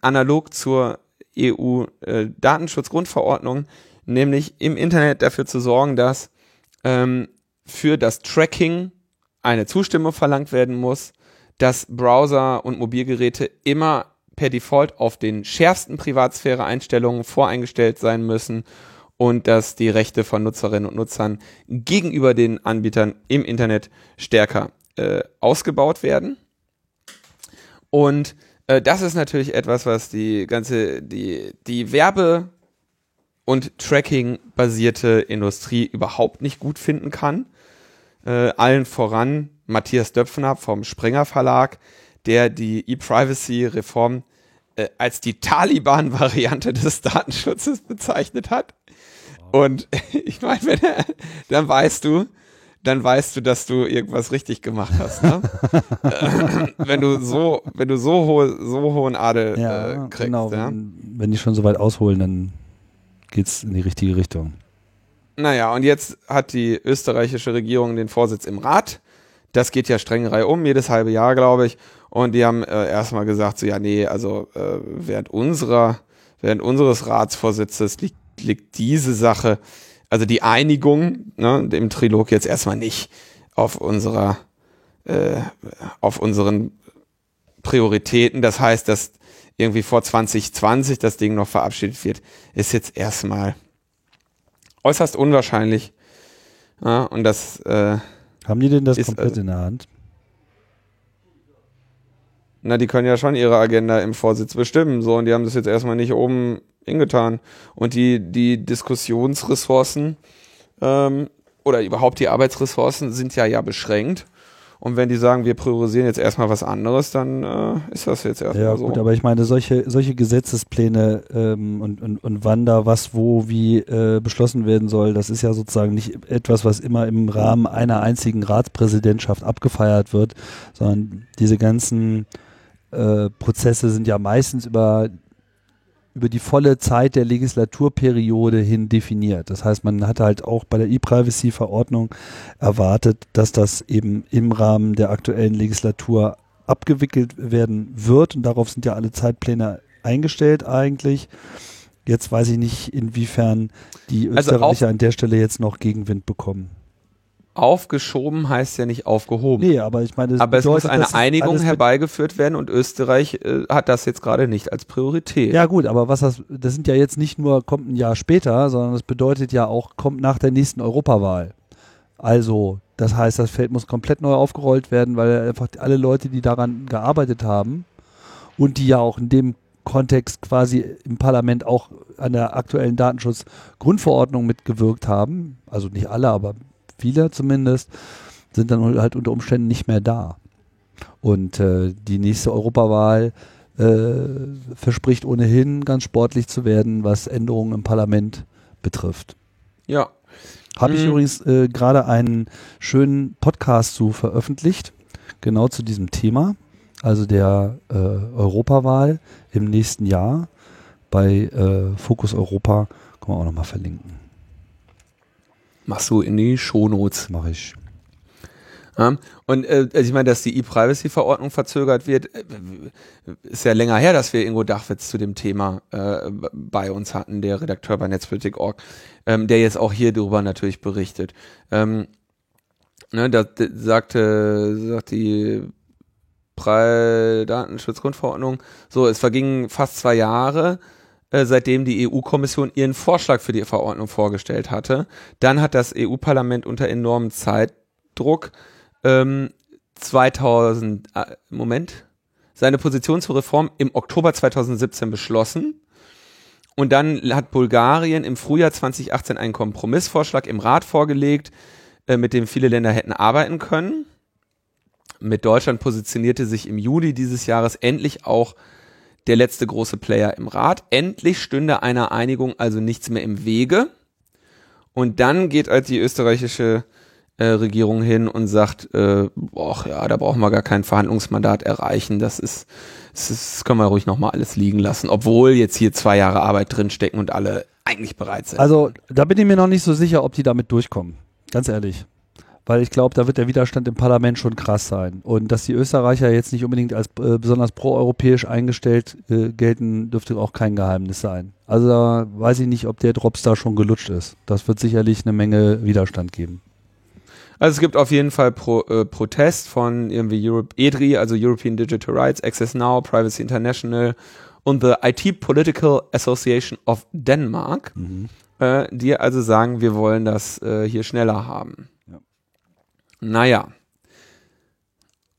analog zur EU-Datenschutzgrundverordnung, nämlich im Internet dafür zu sorgen, dass ähm, für das Tracking eine Zustimmung verlangt werden muss, dass Browser und Mobilgeräte immer per Default auf den schärfsten Privatsphäre-Einstellungen voreingestellt sein müssen und dass die Rechte von Nutzerinnen und Nutzern gegenüber den Anbietern im Internet stärker äh, ausgebaut werden. Und äh, das ist natürlich etwas, was die ganze, die, die Werbe- und Tracking-basierte Industrie überhaupt nicht gut finden kann. Äh, allen voran Matthias Döpfner vom Springer Verlag, der die E-Privacy-Reform äh, als die Taliban-Variante des Datenschutzes bezeichnet hat. Und ich meine, wenn er, dann weißt du, dann weißt du, dass du irgendwas richtig gemacht hast. Ne? wenn du so, wenn du so hohe, so hohen Adel Ja, äh, kriegst. genau. Ja? Wenn, wenn die schon so weit ausholen, dann geht's in die richtige Richtung. Naja, und jetzt hat die österreichische Regierung den Vorsitz im Rat. Das geht ja streng reihum, jedes halbe Jahr, glaube ich. Und die haben äh, erstmal gesagt, so ja, nee, also äh, während unserer, während unseres Ratsvorsitzes liegt, liegt diese Sache, also die Einigung ne, im Trilog jetzt erstmal nicht auf unserer, äh, auf unseren Prioritäten. Das heißt, dass irgendwie vor 2020 das Ding noch verabschiedet wird, ist jetzt erstmal äußerst unwahrscheinlich. Ja, und das äh, Haben die denn das Ist, komplett also- in der Hand? Na, die können ja schon ihre Agenda im Vorsitz bestimmen, so, und die haben das jetzt erstmal nicht oben hingetan. Und die, die Diskussionsressourcen ähm, oder überhaupt die Arbeitsressourcen sind ja ja beschränkt. Und wenn die sagen, wir priorisieren jetzt erstmal was anderes, dann äh, ist das jetzt erstmal Ja, so. gut, aber ich meine, solche, solche Gesetzespläne ähm, und, und, und wann da was wo wie äh, beschlossen werden soll, das ist ja sozusagen nicht etwas, was immer im Rahmen einer einzigen Ratspräsidentschaft abgefeiert wird, sondern diese ganzen äh, Prozesse sind ja meistens über über die volle Zeit der Legislaturperiode hin definiert. Das heißt, man hat halt auch bei der E-Privacy-Verordnung erwartet, dass das eben im Rahmen der aktuellen Legislatur abgewickelt werden wird. Und darauf sind ja alle Zeitpläne eingestellt eigentlich. Jetzt weiß ich nicht, inwiefern die Also Österreicher an der Stelle jetzt noch Gegenwind bekommen. Aufgeschoben heißt ja nicht aufgehoben. Nee, aber ich meine, aber es muss eine Einigung herbeigeführt werden und Österreich äh, hat das jetzt gerade nicht als Priorität. Ja gut, aber was das, das sind ja jetzt nicht nur, kommt ein Jahr später, sondern das bedeutet ja auch, kommt nach der nächsten Europawahl. Also, das heißt, das Feld muss komplett neu aufgerollt werden, weil einfach alle Leute, die daran gearbeitet haben und die ja auch in dem Kontext quasi im Parlament auch an der aktuellen Datenschutzgrundverordnung mitgewirkt haben, also nicht alle, aber viele zumindest, sind dann halt unter Umständen nicht mehr da. Und äh, die nächste Europawahl äh, verspricht ohnehin ganz sportlich zu werden, was Änderungen im Parlament betrifft. Ja. Habe ich Mhm. übrigens äh, gerade einen schönen Podcast zu veröffentlicht, genau zu diesem Thema, also der äh, Europawahl im nächsten Jahr bei äh, Fokus Europa. Kann man auch nochmal verlinken. Machst du in die Shownotes. Das mache ich. Ja, und äh, also ich meine, dass die E-Privacy-Verordnung verzögert wird, äh, ist ja länger her, dass wir Ingo Dachwitz zu dem Thema äh, bei uns hatten, der Redakteur bei Netzpolitik.org, ähm, der jetzt auch hier darüber natürlich berichtet. Ähm, ne, da da sagte, sagt die Datenschutzgrundverordnung, so, es vergingen fast zwei Jahre, äh, seitdem die EU-Kommission ihren Vorschlag für die Verordnung vorgestellt hatte. Dann hat das EU-Parlament unter enormem Zeitdruck ähm, 2000, äh, Moment, seine Position zur Reform im Oktober 2017 beschlossen. Und dann hat Bulgarien im Frühjahr 2018 einen Kompromissvorschlag im Rat vorgelegt, äh, mit dem viele Länder hätten arbeiten können. Mit Deutschland positionierte sich im Juli dieses Jahres endlich auch der letzte große Player im Rat. Endlich stünde einer Einigung also nichts mehr im Wege. Und dann geht halt die österreichische äh, Regierung hin und sagt, äh, boah, ja, da brauchen wir gar kein Verhandlungsmandat erreichen. Das ist, das, ist, das können wir ruhig nochmal alles liegen lassen, obwohl jetzt hier zwei Jahre Arbeit drinstecken und alle eigentlich bereit sind. Also da bin ich mir noch nicht so sicher, ob die damit durchkommen. Ganz ehrlich. Weil ich glaube, da wird der Widerstand im Parlament schon krass sein. Und dass die Österreicher jetzt nicht unbedingt als äh, besonders proeuropäisch eingestellt äh, gelten, dürfte auch kein Geheimnis sein. Also da weiß ich nicht, ob der Drops da schon gelutscht ist. Das wird sicherlich eine Menge Widerstand geben. Also es gibt auf jeden Fall Pro, äh, Protest von irgendwie Europe, EDRI, also European Digital Rights, Access Now, Privacy International und the IT Political Association of Denmark, äh, die also sagen, wir wollen das äh, hier schneller haben. Ja. Naja.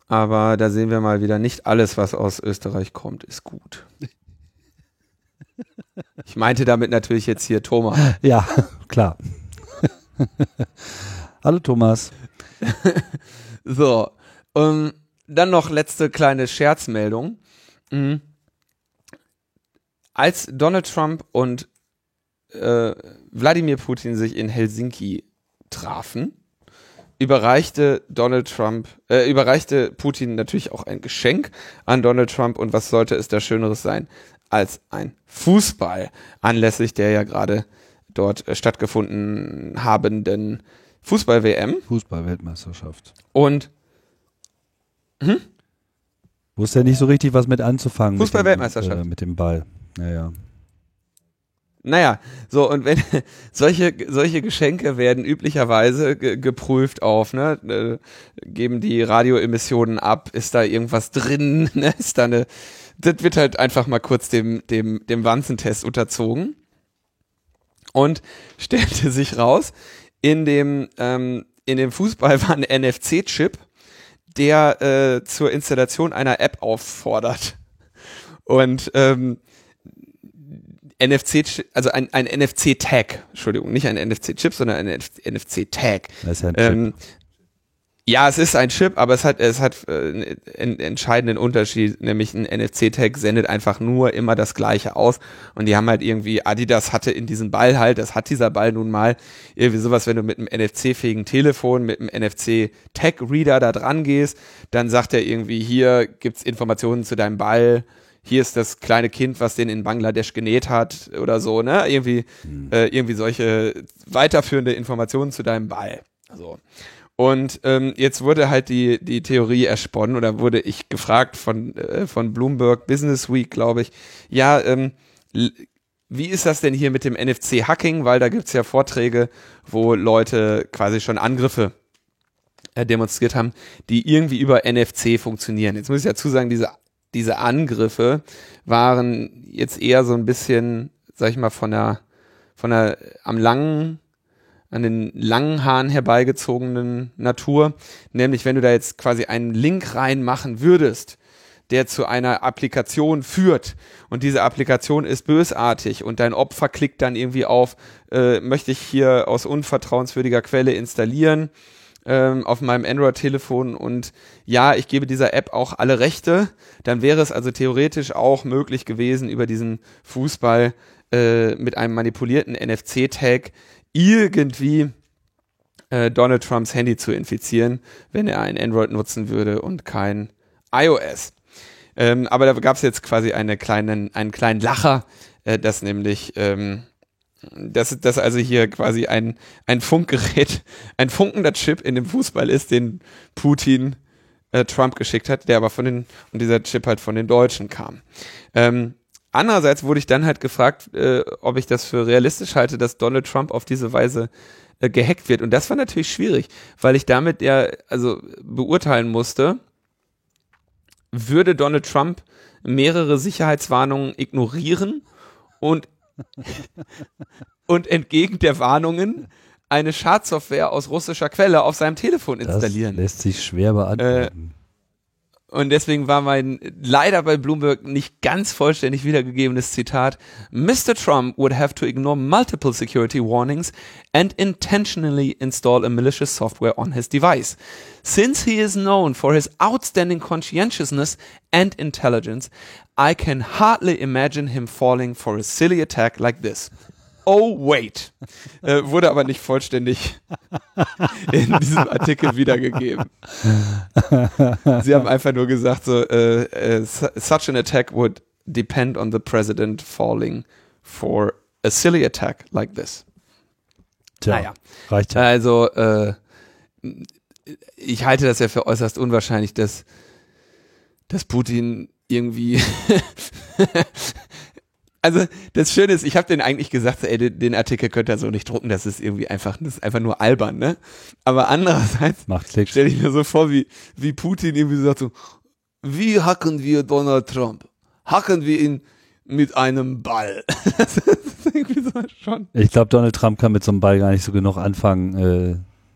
Aber da sehen wir mal wieder, nicht alles, was aus Österreich kommt, ist gut. Ich meinte damit natürlich jetzt hier Thomas. Ja, klar. Hallo Thomas. So, ähm, dann noch letzte kleine Scherzmeldung. Mhm. Als Donald Trump und äh, Wladimir Putin sich in Helsinki trafen, überreichte Donald Trump, äh, überreichte Putin natürlich auch ein Geschenk an Donald Trump und was sollte es da Schöneres sein als ein Fußball anlässlich der ja gerade dort äh, stattgefunden habenden Fußball-WM Fußball-Weltmeisterschaft. und Wusste ja nicht so richtig, was mit anzufangen. mit Fußball-Weltmeisterschaft. Äh, mit dem Ball. Naja. Naja, so und wenn solche solche Geschenke werden üblicherweise ge geprüft auf, ne, äh, geben die Radioemissionen ab, ist da irgendwas drin, ne, ist da eine, das wird halt einfach mal kurz dem dem dem Wanzentest unterzogen und stellte sich raus, in dem ähm, in dem Fußball war ein NFC-Chip, der äh, zur Installation einer App auffordert. Und ähm, NFC, also ein, ein NFC-Tag, Entschuldigung, nicht ein NFC-Chip, sondern ein NFC-Tag. Das ist ja ein Chip. Ähm, ja, es ist ein Chip, aber es hat, es hat äh, einen entscheidenden Unterschied, nämlich ein NFC-Tag sendet einfach nur immer das Gleiche aus. Und die haben halt irgendwie, Adidas hatte in diesem Ball halt, das hat dieser Ball nun mal, irgendwie sowas, wenn du mit einem NFC-fähigen Telefon, mit einem NFC-Tag-Reader da dran gehst, dann sagt er irgendwie, hier gibt's Informationen zu deinem Ball, hier ist das kleine Kind, was den in Bangladesch genäht hat oder so, ne? Irgendwie, äh, irgendwie solche weiterführende Informationen zu deinem Ball. So. Und ähm, jetzt wurde halt die, die Theorie ersponnen oder wurde ich gefragt von, äh, von Bloomberg Business Week, glaube ich, ja, ähm, wie ist das denn hier mit dem NFC-Hacking? Weil da gibt's ja Vorträge, wo Leute quasi schon Angriffe äh, demonstriert haben, die irgendwie über NFC funktionieren. Jetzt muss ich dazu sagen, diese, diese Angriffe waren jetzt eher so ein bisschen, sag ich mal, von der, von der am langen, an den langen Haaren herbeigezogenen Natur. Nämlich, wenn du da jetzt quasi einen Link reinmachen würdest, der zu einer Applikation führt und diese Applikation ist bösartig und dein Opfer klickt dann irgendwie auf, äh, möchte ich hier aus unvertrauenswürdiger Quelle installieren ähm, auf meinem Android-Telefon und ja, ich gebe dieser App auch alle Rechte, dann wäre es also theoretisch auch möglich gewesen, über diesen Fußball äh, mit einem manipulierten NFC-Tag irgendwie äh, Donald Trumps Handy zu infizieren, wenn er ein Android nutzen würde und kein iOS. Ähm, aber da gab es jetzt quasi eine kleinen, einen kleinen Lacher, äh, dass nämlich ähm, dass, dass also hier quasi ein, ein Funkgerät, ein funkender Chip in dem Fußball ist, den Putin äh, Trump geschickt hat, der aber von den, und dieser Chip halt von den Deutschen kam. Ähm, andererseits wurde ich dann halt gefragt, äh, ob ich das für realistisch halte, dass Donald Trump auf diese Weise äh, gehackt wird. Und das war natürlich schwierig, weil ich damit ja, also beurteilen musste, würde Donald Trump mehrere Sicherheitswarnungen ignorieren und, und entgegen der Warnungen eine Schadsoftware aus russischer Quelle auf seinem Telefon installieren. Das lässt sich schwer beantworten. Äh, und deswegen war mein leider bei Bloomberg nicht ganz vollständig wiedergegebenes Zitat. Mr. Trump would have to ignore multiple security warnings and intentionally install a malicious software on his device. Since he is known for his outstanding conscientiousness and intelligence, I can hardly imagine him falling for a silly attack like this. Oh, wait. Äh, wurde aber nicht vollständig in diesem Artikel wiedergegeben. Sie haben einfach nur gesagt, so, äh, äh, such an attack would depend on the president falling for a silly attack like this. Tja, naja. Reicht ja. Also, äh, ich halte das ja für äußerst unwahrscheinlich, dass, dass Putin irgendwie also das Schöne ist, ich habe den eigentlich gesagt, ey, den, den, Artikel könnt ihr so nicht drucken, das ist irgendwie einfach, das ist einfach nur albern, ne? Aber andererseits stelle ich mir so vor, wie, wie Putin irgendwie sagt so, wie hacken wir Donald Trump? Hacken wir ihn mit einem Ball. das ist irgendwie so schon. Ich glaube, Donald Trump kann mit so einem Ball gar nicht so genug anfangen.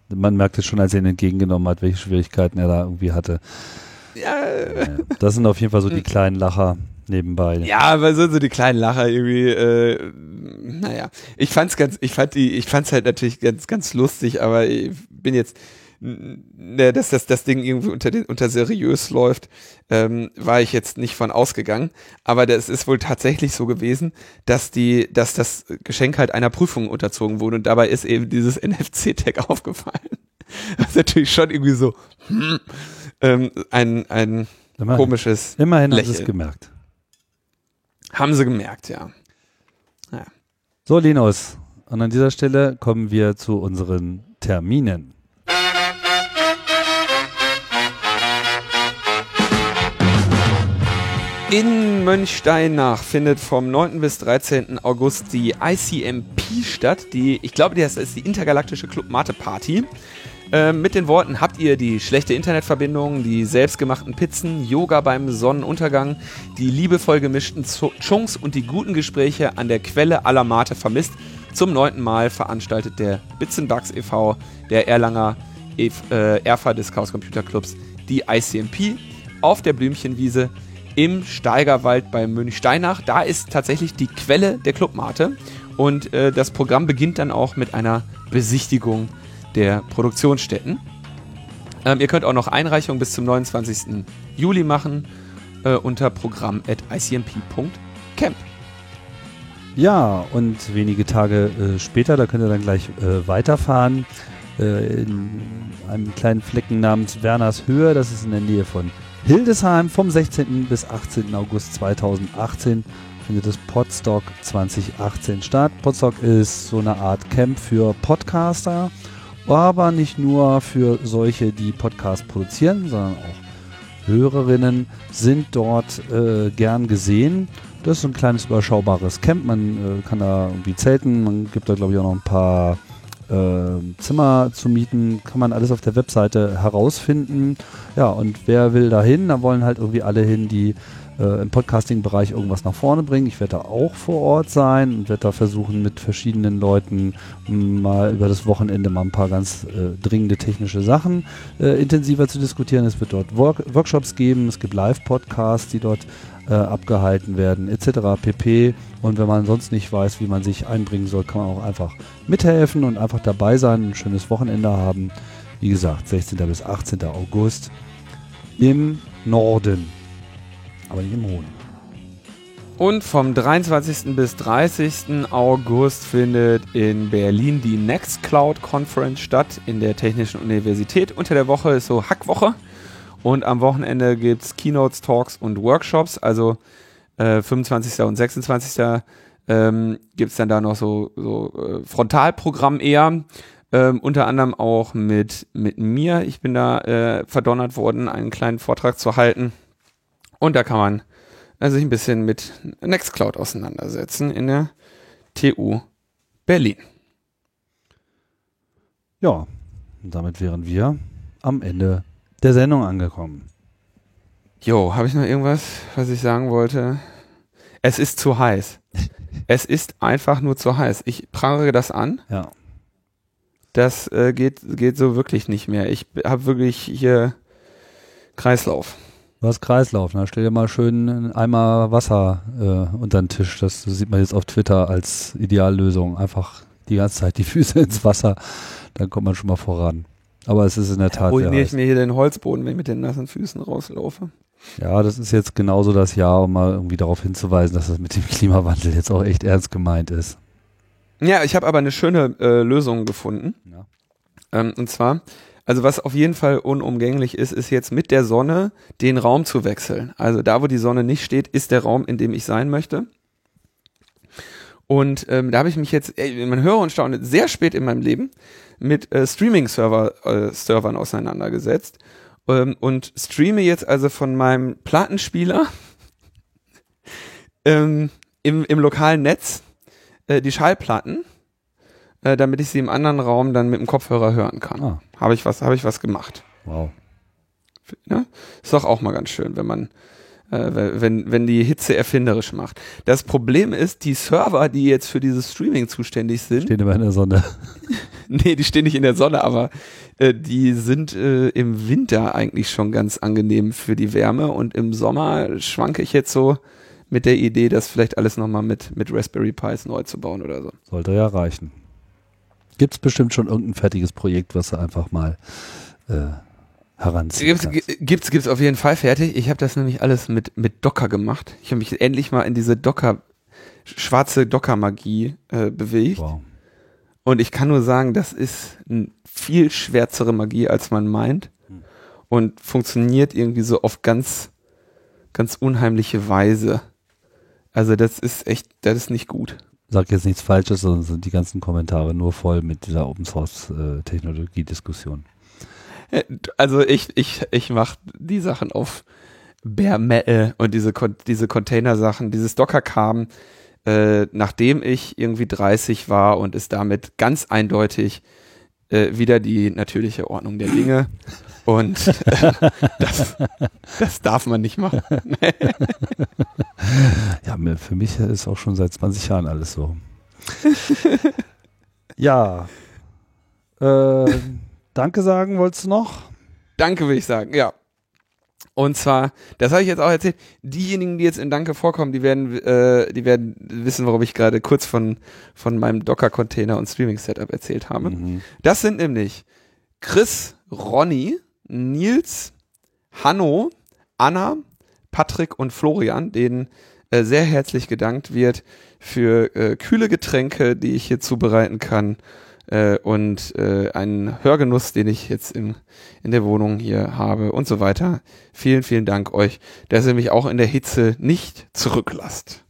Äh, man merkt es schon, als er ihn entgegengenommen hat, welche Schwierigkeiten er da irgendwie hatte. Ja. Das sind auf jeden Fall so die kleinen Lacher nebenbei. Ja, aber so, so die kleinen Lacher irgendwie, äh, naja. Ich fand's ganz, ich fand die, ich fand's halt natürlich ganz, ganz lustig, aber ich bin jetzt, ne, dass das, das Ding irgendwie unter, den, unter seriös läuft, ähm, war ich jetzt nicht von ausgegangen. Aber das ist wohl tatsächlich so gewesen, dass die, dass das Geschenk halt einer Prüfung unterzogen wurde und dabei ist eben dieses NFC-Tag aufgefallen. Das ist natürlich schon irgendwie so hm, ähm, ein, ein immerhin, komisches. Immerhin Lächeln. haben sie es gemerkt. Haben sie gemerkt, ja. ja. So, Linus. Und an dieser Stelle kommen wir zu unseren Terminen. In Mönchsteinach findet vom 9. bis 13. August die ICMP statt. Die, ich glaube, das ist die Intergalaktische Club Mate Party. Äh, mit den Worten, habt ihr die schlechte Internetverbindung, die selbstgemachten Pizzen, Yoga beim Sonnenuntergang, die liebevoll gemischten Chunks und die guten Gespräche an der Quelle aller Mate vermisst? Zum neunten Mal veranstaltet der Bitzenbugs e.V., der Erlanger e äh, Erfa des Chaos Computer Clubs, die ICMP auf der Blümchenwiese im Steigerwald bei Münchsteinach. Da ist tatsächlich die Quelle der Clubmate und äh, das Programm beginnt dann auch mit einer Besichtigung der Produktionsstätten. Ähm, ihr könnt auch noch Einreichungen bis zum 29. Juli machen äh, unter programm.icmp.camp. Ja, und wenige Tage äh, später, da könnt ihr dann gleich äh, weiterfahren, äh, in einem kleinen Flecken namens Werners Höhe, das ist in der Nähe von Hildesheim, vom 16. bis 18. August 2018 findet das Podstock 2018 statt. Podstock ist so eine Art Camp für Podcaster aber nicht nur für solche, die Podcasts produzieren, sondern auch Hörerinnen sind dort äh, gern gesehen. Das ist ein kleines überschaubares Camp. Man äh, kann da irgendwie zelten. Man gibt da, glaube ich, auch noch ein paar äh, Zimmer zu mieten. Kann man alles auf der Webseite herausfinden. Ja, und wer will da hin? Da wollen halt irgendwie alle hin, die äh, im Podcasting-Bereich irgendwas nach vorne bringen. Ich werde da auch vor Ort sein und werde da versuchen, mit verschiedenen Leuten mal über das Wochenende mal ein paar ganz äh, dringende technische Sachen äh, intensiver zu diskutieren. Es wird dort Work Workshops geben, es gibt Live-Podcasts, die dort äh, abgehalten werden, etc. pp. Und wenn man sonst nicht weiß, wie man sich einbringen soll, kann man auch einfach mithelfen und einfach dabei sein, ein schönes Wochenende haben. Wie gesagt, 16. bis 18. August im Norden aber nicht im Hohen. Und vom 23. bis 30. August findet in Berlin die Nextcloud Conference statt in der Technischen Universität. Unter der Woche ist so Hackwoche und am Wochenende gibt es Keynotes, Talks und Workshops. Also äh, 25. und 26. Ähm, gibt es dann da noch so, so äh, Frontalprogramm eher. Ähm, unter anderem auch mit, mit mir. Ich bin da äh, verdonnert worden, einen kleinen Vortrag zu halten. Und da kann man äh, sich ein bisschen mit Nextcloud auseinandersetzen in der TU Berlin. Ja, damit wären wir am Ende der Sendung angekommen. Jo, habe ich noch irgendwas, was ich sagen wollte? Es ist zu heiß. es ist einfach nur zu heiß. Ich prangere das an. Ja. Das äh, geht, geht so wirklich nicht mehr. Ich habe wirklich hier Kreislauf. Du hast Kreislauf, ne? Stell dir mal schön einen Eimer Wasser äh, unter den Tisch. Das sieht man jetzt auf Twitter als Ideallösung. Einfach die ganze Zeit die Füße ins Wasser, dann kommt man schon mal voran. Aber es ist in der Tat. Ruiniere ich mir hier den Holzboden, wenn ich mit den nassen Füßen rauslaufe. Ja, das ist jetzt genauso das Jahr, um mal irgendwie darauf hinzuweisen, dass das mit dem Klimawandel jetzt auch echt ernst gemeint ist. Ja, ich habe aber eine schöne äh, Lösung gefunden. Ja. Ähm, und zwar, also was auf jeden Fall unumgänglich ist, ist jetzt mit der Sonne den Raum zu wechseln. Also da, wo die Sonne nicht steht, ist der Raum, in dem ich sein möchte. Und ähm, da habe ich mich jetzt, ey, man höre und staune, sehr spät in meinem Leben mit äh, Streaming-Server äh, auseinandergesetzt ähm, und streame jetzt also von meinem Plattenspieler ähm, im, im lokalen Netz äh, die Schallplatten, äh, damit ich sie im anderen Raum dann mit dem Kopfhörer hören kann. Ah. Habe ich was, habe ich was gemacht. Wow. Ne? Ist doch auch mal ganz schön, wenn man äh, wenn, wenn die Hitze erfinderisch macht. Das Problem ist, die Server, die jetzt für dieses Streaming zuständig sind, Stehen immer in der Sonne. nee, die stehen nicht in der Sonne, aber äh, die sind äh, im Winter eigentlich schon ganz angenehm für die Wärme und im Sommer schwanke ich jetzt so mit der Idee, das vielleicht alles nochmal mit, mit Raspberry Pis neu zu bauen oder so. Sollte ja reichen. Gibt es bestimmt schon irgendein fertiges Projekt, was du einfach mal äh, heranziehen Gibt's, gibt's, gibt's auf jeden Fall fertig. Ich habe das nämlich alles mit, mit Docker gemacht. Ich habe mich endlich mal in diese Docker, schwarze Docker-Magie äh, bewegt. Wow. Und ich kann nur sagen, das ist eine viel schwärzere Magie, als man meint. Hm. Und funktioniert irgendwie so auf ganz, ganz unheimliche Weise. Also das ist echt, das ist nicht gut. Sag jetzt nichts Falsches, sondern sind die ganzen Kommentare nur voll mit dieser Open Source äh, Technologie-Diskussion. Äh, Also ich, ich, ich mache die Sachen auf Bare Metal und diese, diese Container-Sachen, dieses Docker kam, äh, nachdem ich irgendwie 30 war und ist damit ganz eindeutig äh, wieder die natürliche Ordnung der Dinge. Und äh, das, das darf man nicht machen. Ja, für mich ist auch schon seit 20 Jahren alles so. ja. Äh, danke sagen wolltest du noch? Danke, würde ich sagen, ja. Und zwar, das habe ich jetzt auch erzählt, diejenigen, die jetzt in Danke vorkommen, die werden, äh, die werden wissen, warum ich gerade kurz von, von meinem Docker-Container und Streaming-Setup erzählt habe. Mhm. Das sind nämlich Chris, Ronny, Nils, Hanno, Anna, Patrick und Florian, denen äh, sehr herzlich gedankt wird für äh, kühle Getränke, die ich hier zubereiten kann äh, und äh, einen Hörgenuss, den ich jetzt in, in der Wohnung hier habe und so weiter. Vielen, vielen Dank euch, dass ihr mich auch in der Hitze nicht zurücklasst.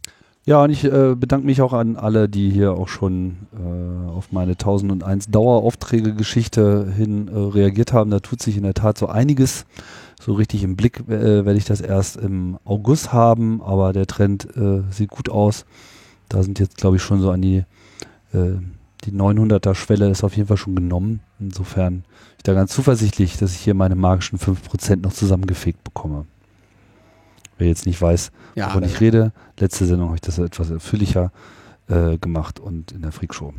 Ja, und ich äh, bedanke mich auch an alle, die hier auch schon äh, auf meine 1001 Daueraufträge-Geschichte hin äh, reagiert haben. Da tut sich in der Tat so einiges. So richtig im Blick äh, werde ich das erst im August haben, aber der Trend äh, sieht gut aus. Da sind jetzt, glaube ich, schon so an die, äh, die 900er Schwelle ist auf jeden Fall schon genommen. Insofern bin ich da ganz zuversichtlich, dass ich hier meine magischen 5% noch zusammengefegt bekomme. Wer jetzt nicht weiß, Ja, wovon ich rede. Letzte Sendung habe ich das etwas ausführlicher äh, gemacht und in der Freakshow.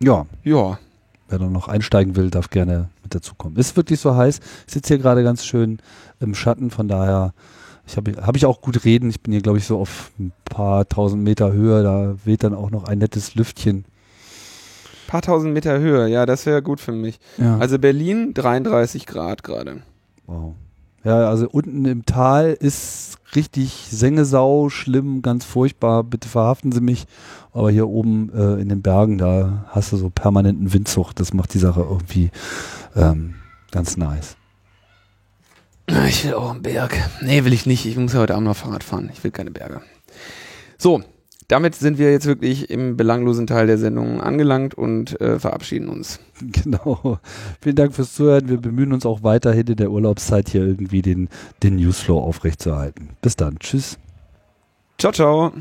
Ja, ja, wer da noch einsteigen will, darf gerne mit dazukommen. Ist wirklich so heiß. Ich sitze hier gerade ganz schön im Schatten, von daher ich habe hab ich auch gut reden. Ich bin hier, glaube ich, so auf ein paar tausend Meter Höhe. Da weht dann auch noch ein nettes Lüftchen. paar tausend Meter Höhe, ja, das wäre gut für mich. Ja. Also Berlin 33 Grad gerade. wow. Ja, also unten im Tal ist richtig Sengesau, schlimm, ganz furchtbar. Bitte verhaften Sie mich. Aber hier oben äh, in den Bergen, da hast du so permanenten Windzucht. Das macht die Sache irgendwie ähm, ganz nice. Ich will auch einen Berg. Nee, will ich nicht. Ich muss ja heute Abend noch Fahrrad fahren. Ich will keine Berge. So, damit sind wir jetzt wirklich im belanglosen Teil der Sendung angelangt und äh, verabschieden uns. Genau. Vielen Dank fürs Zuhören. Wir bemühen uns auch weiterhin in der Urlaubszeit hier irgendwie den, den Newsflow aufrechtzuerhalten. Bis dann. Tschüss. Ciao, ciao.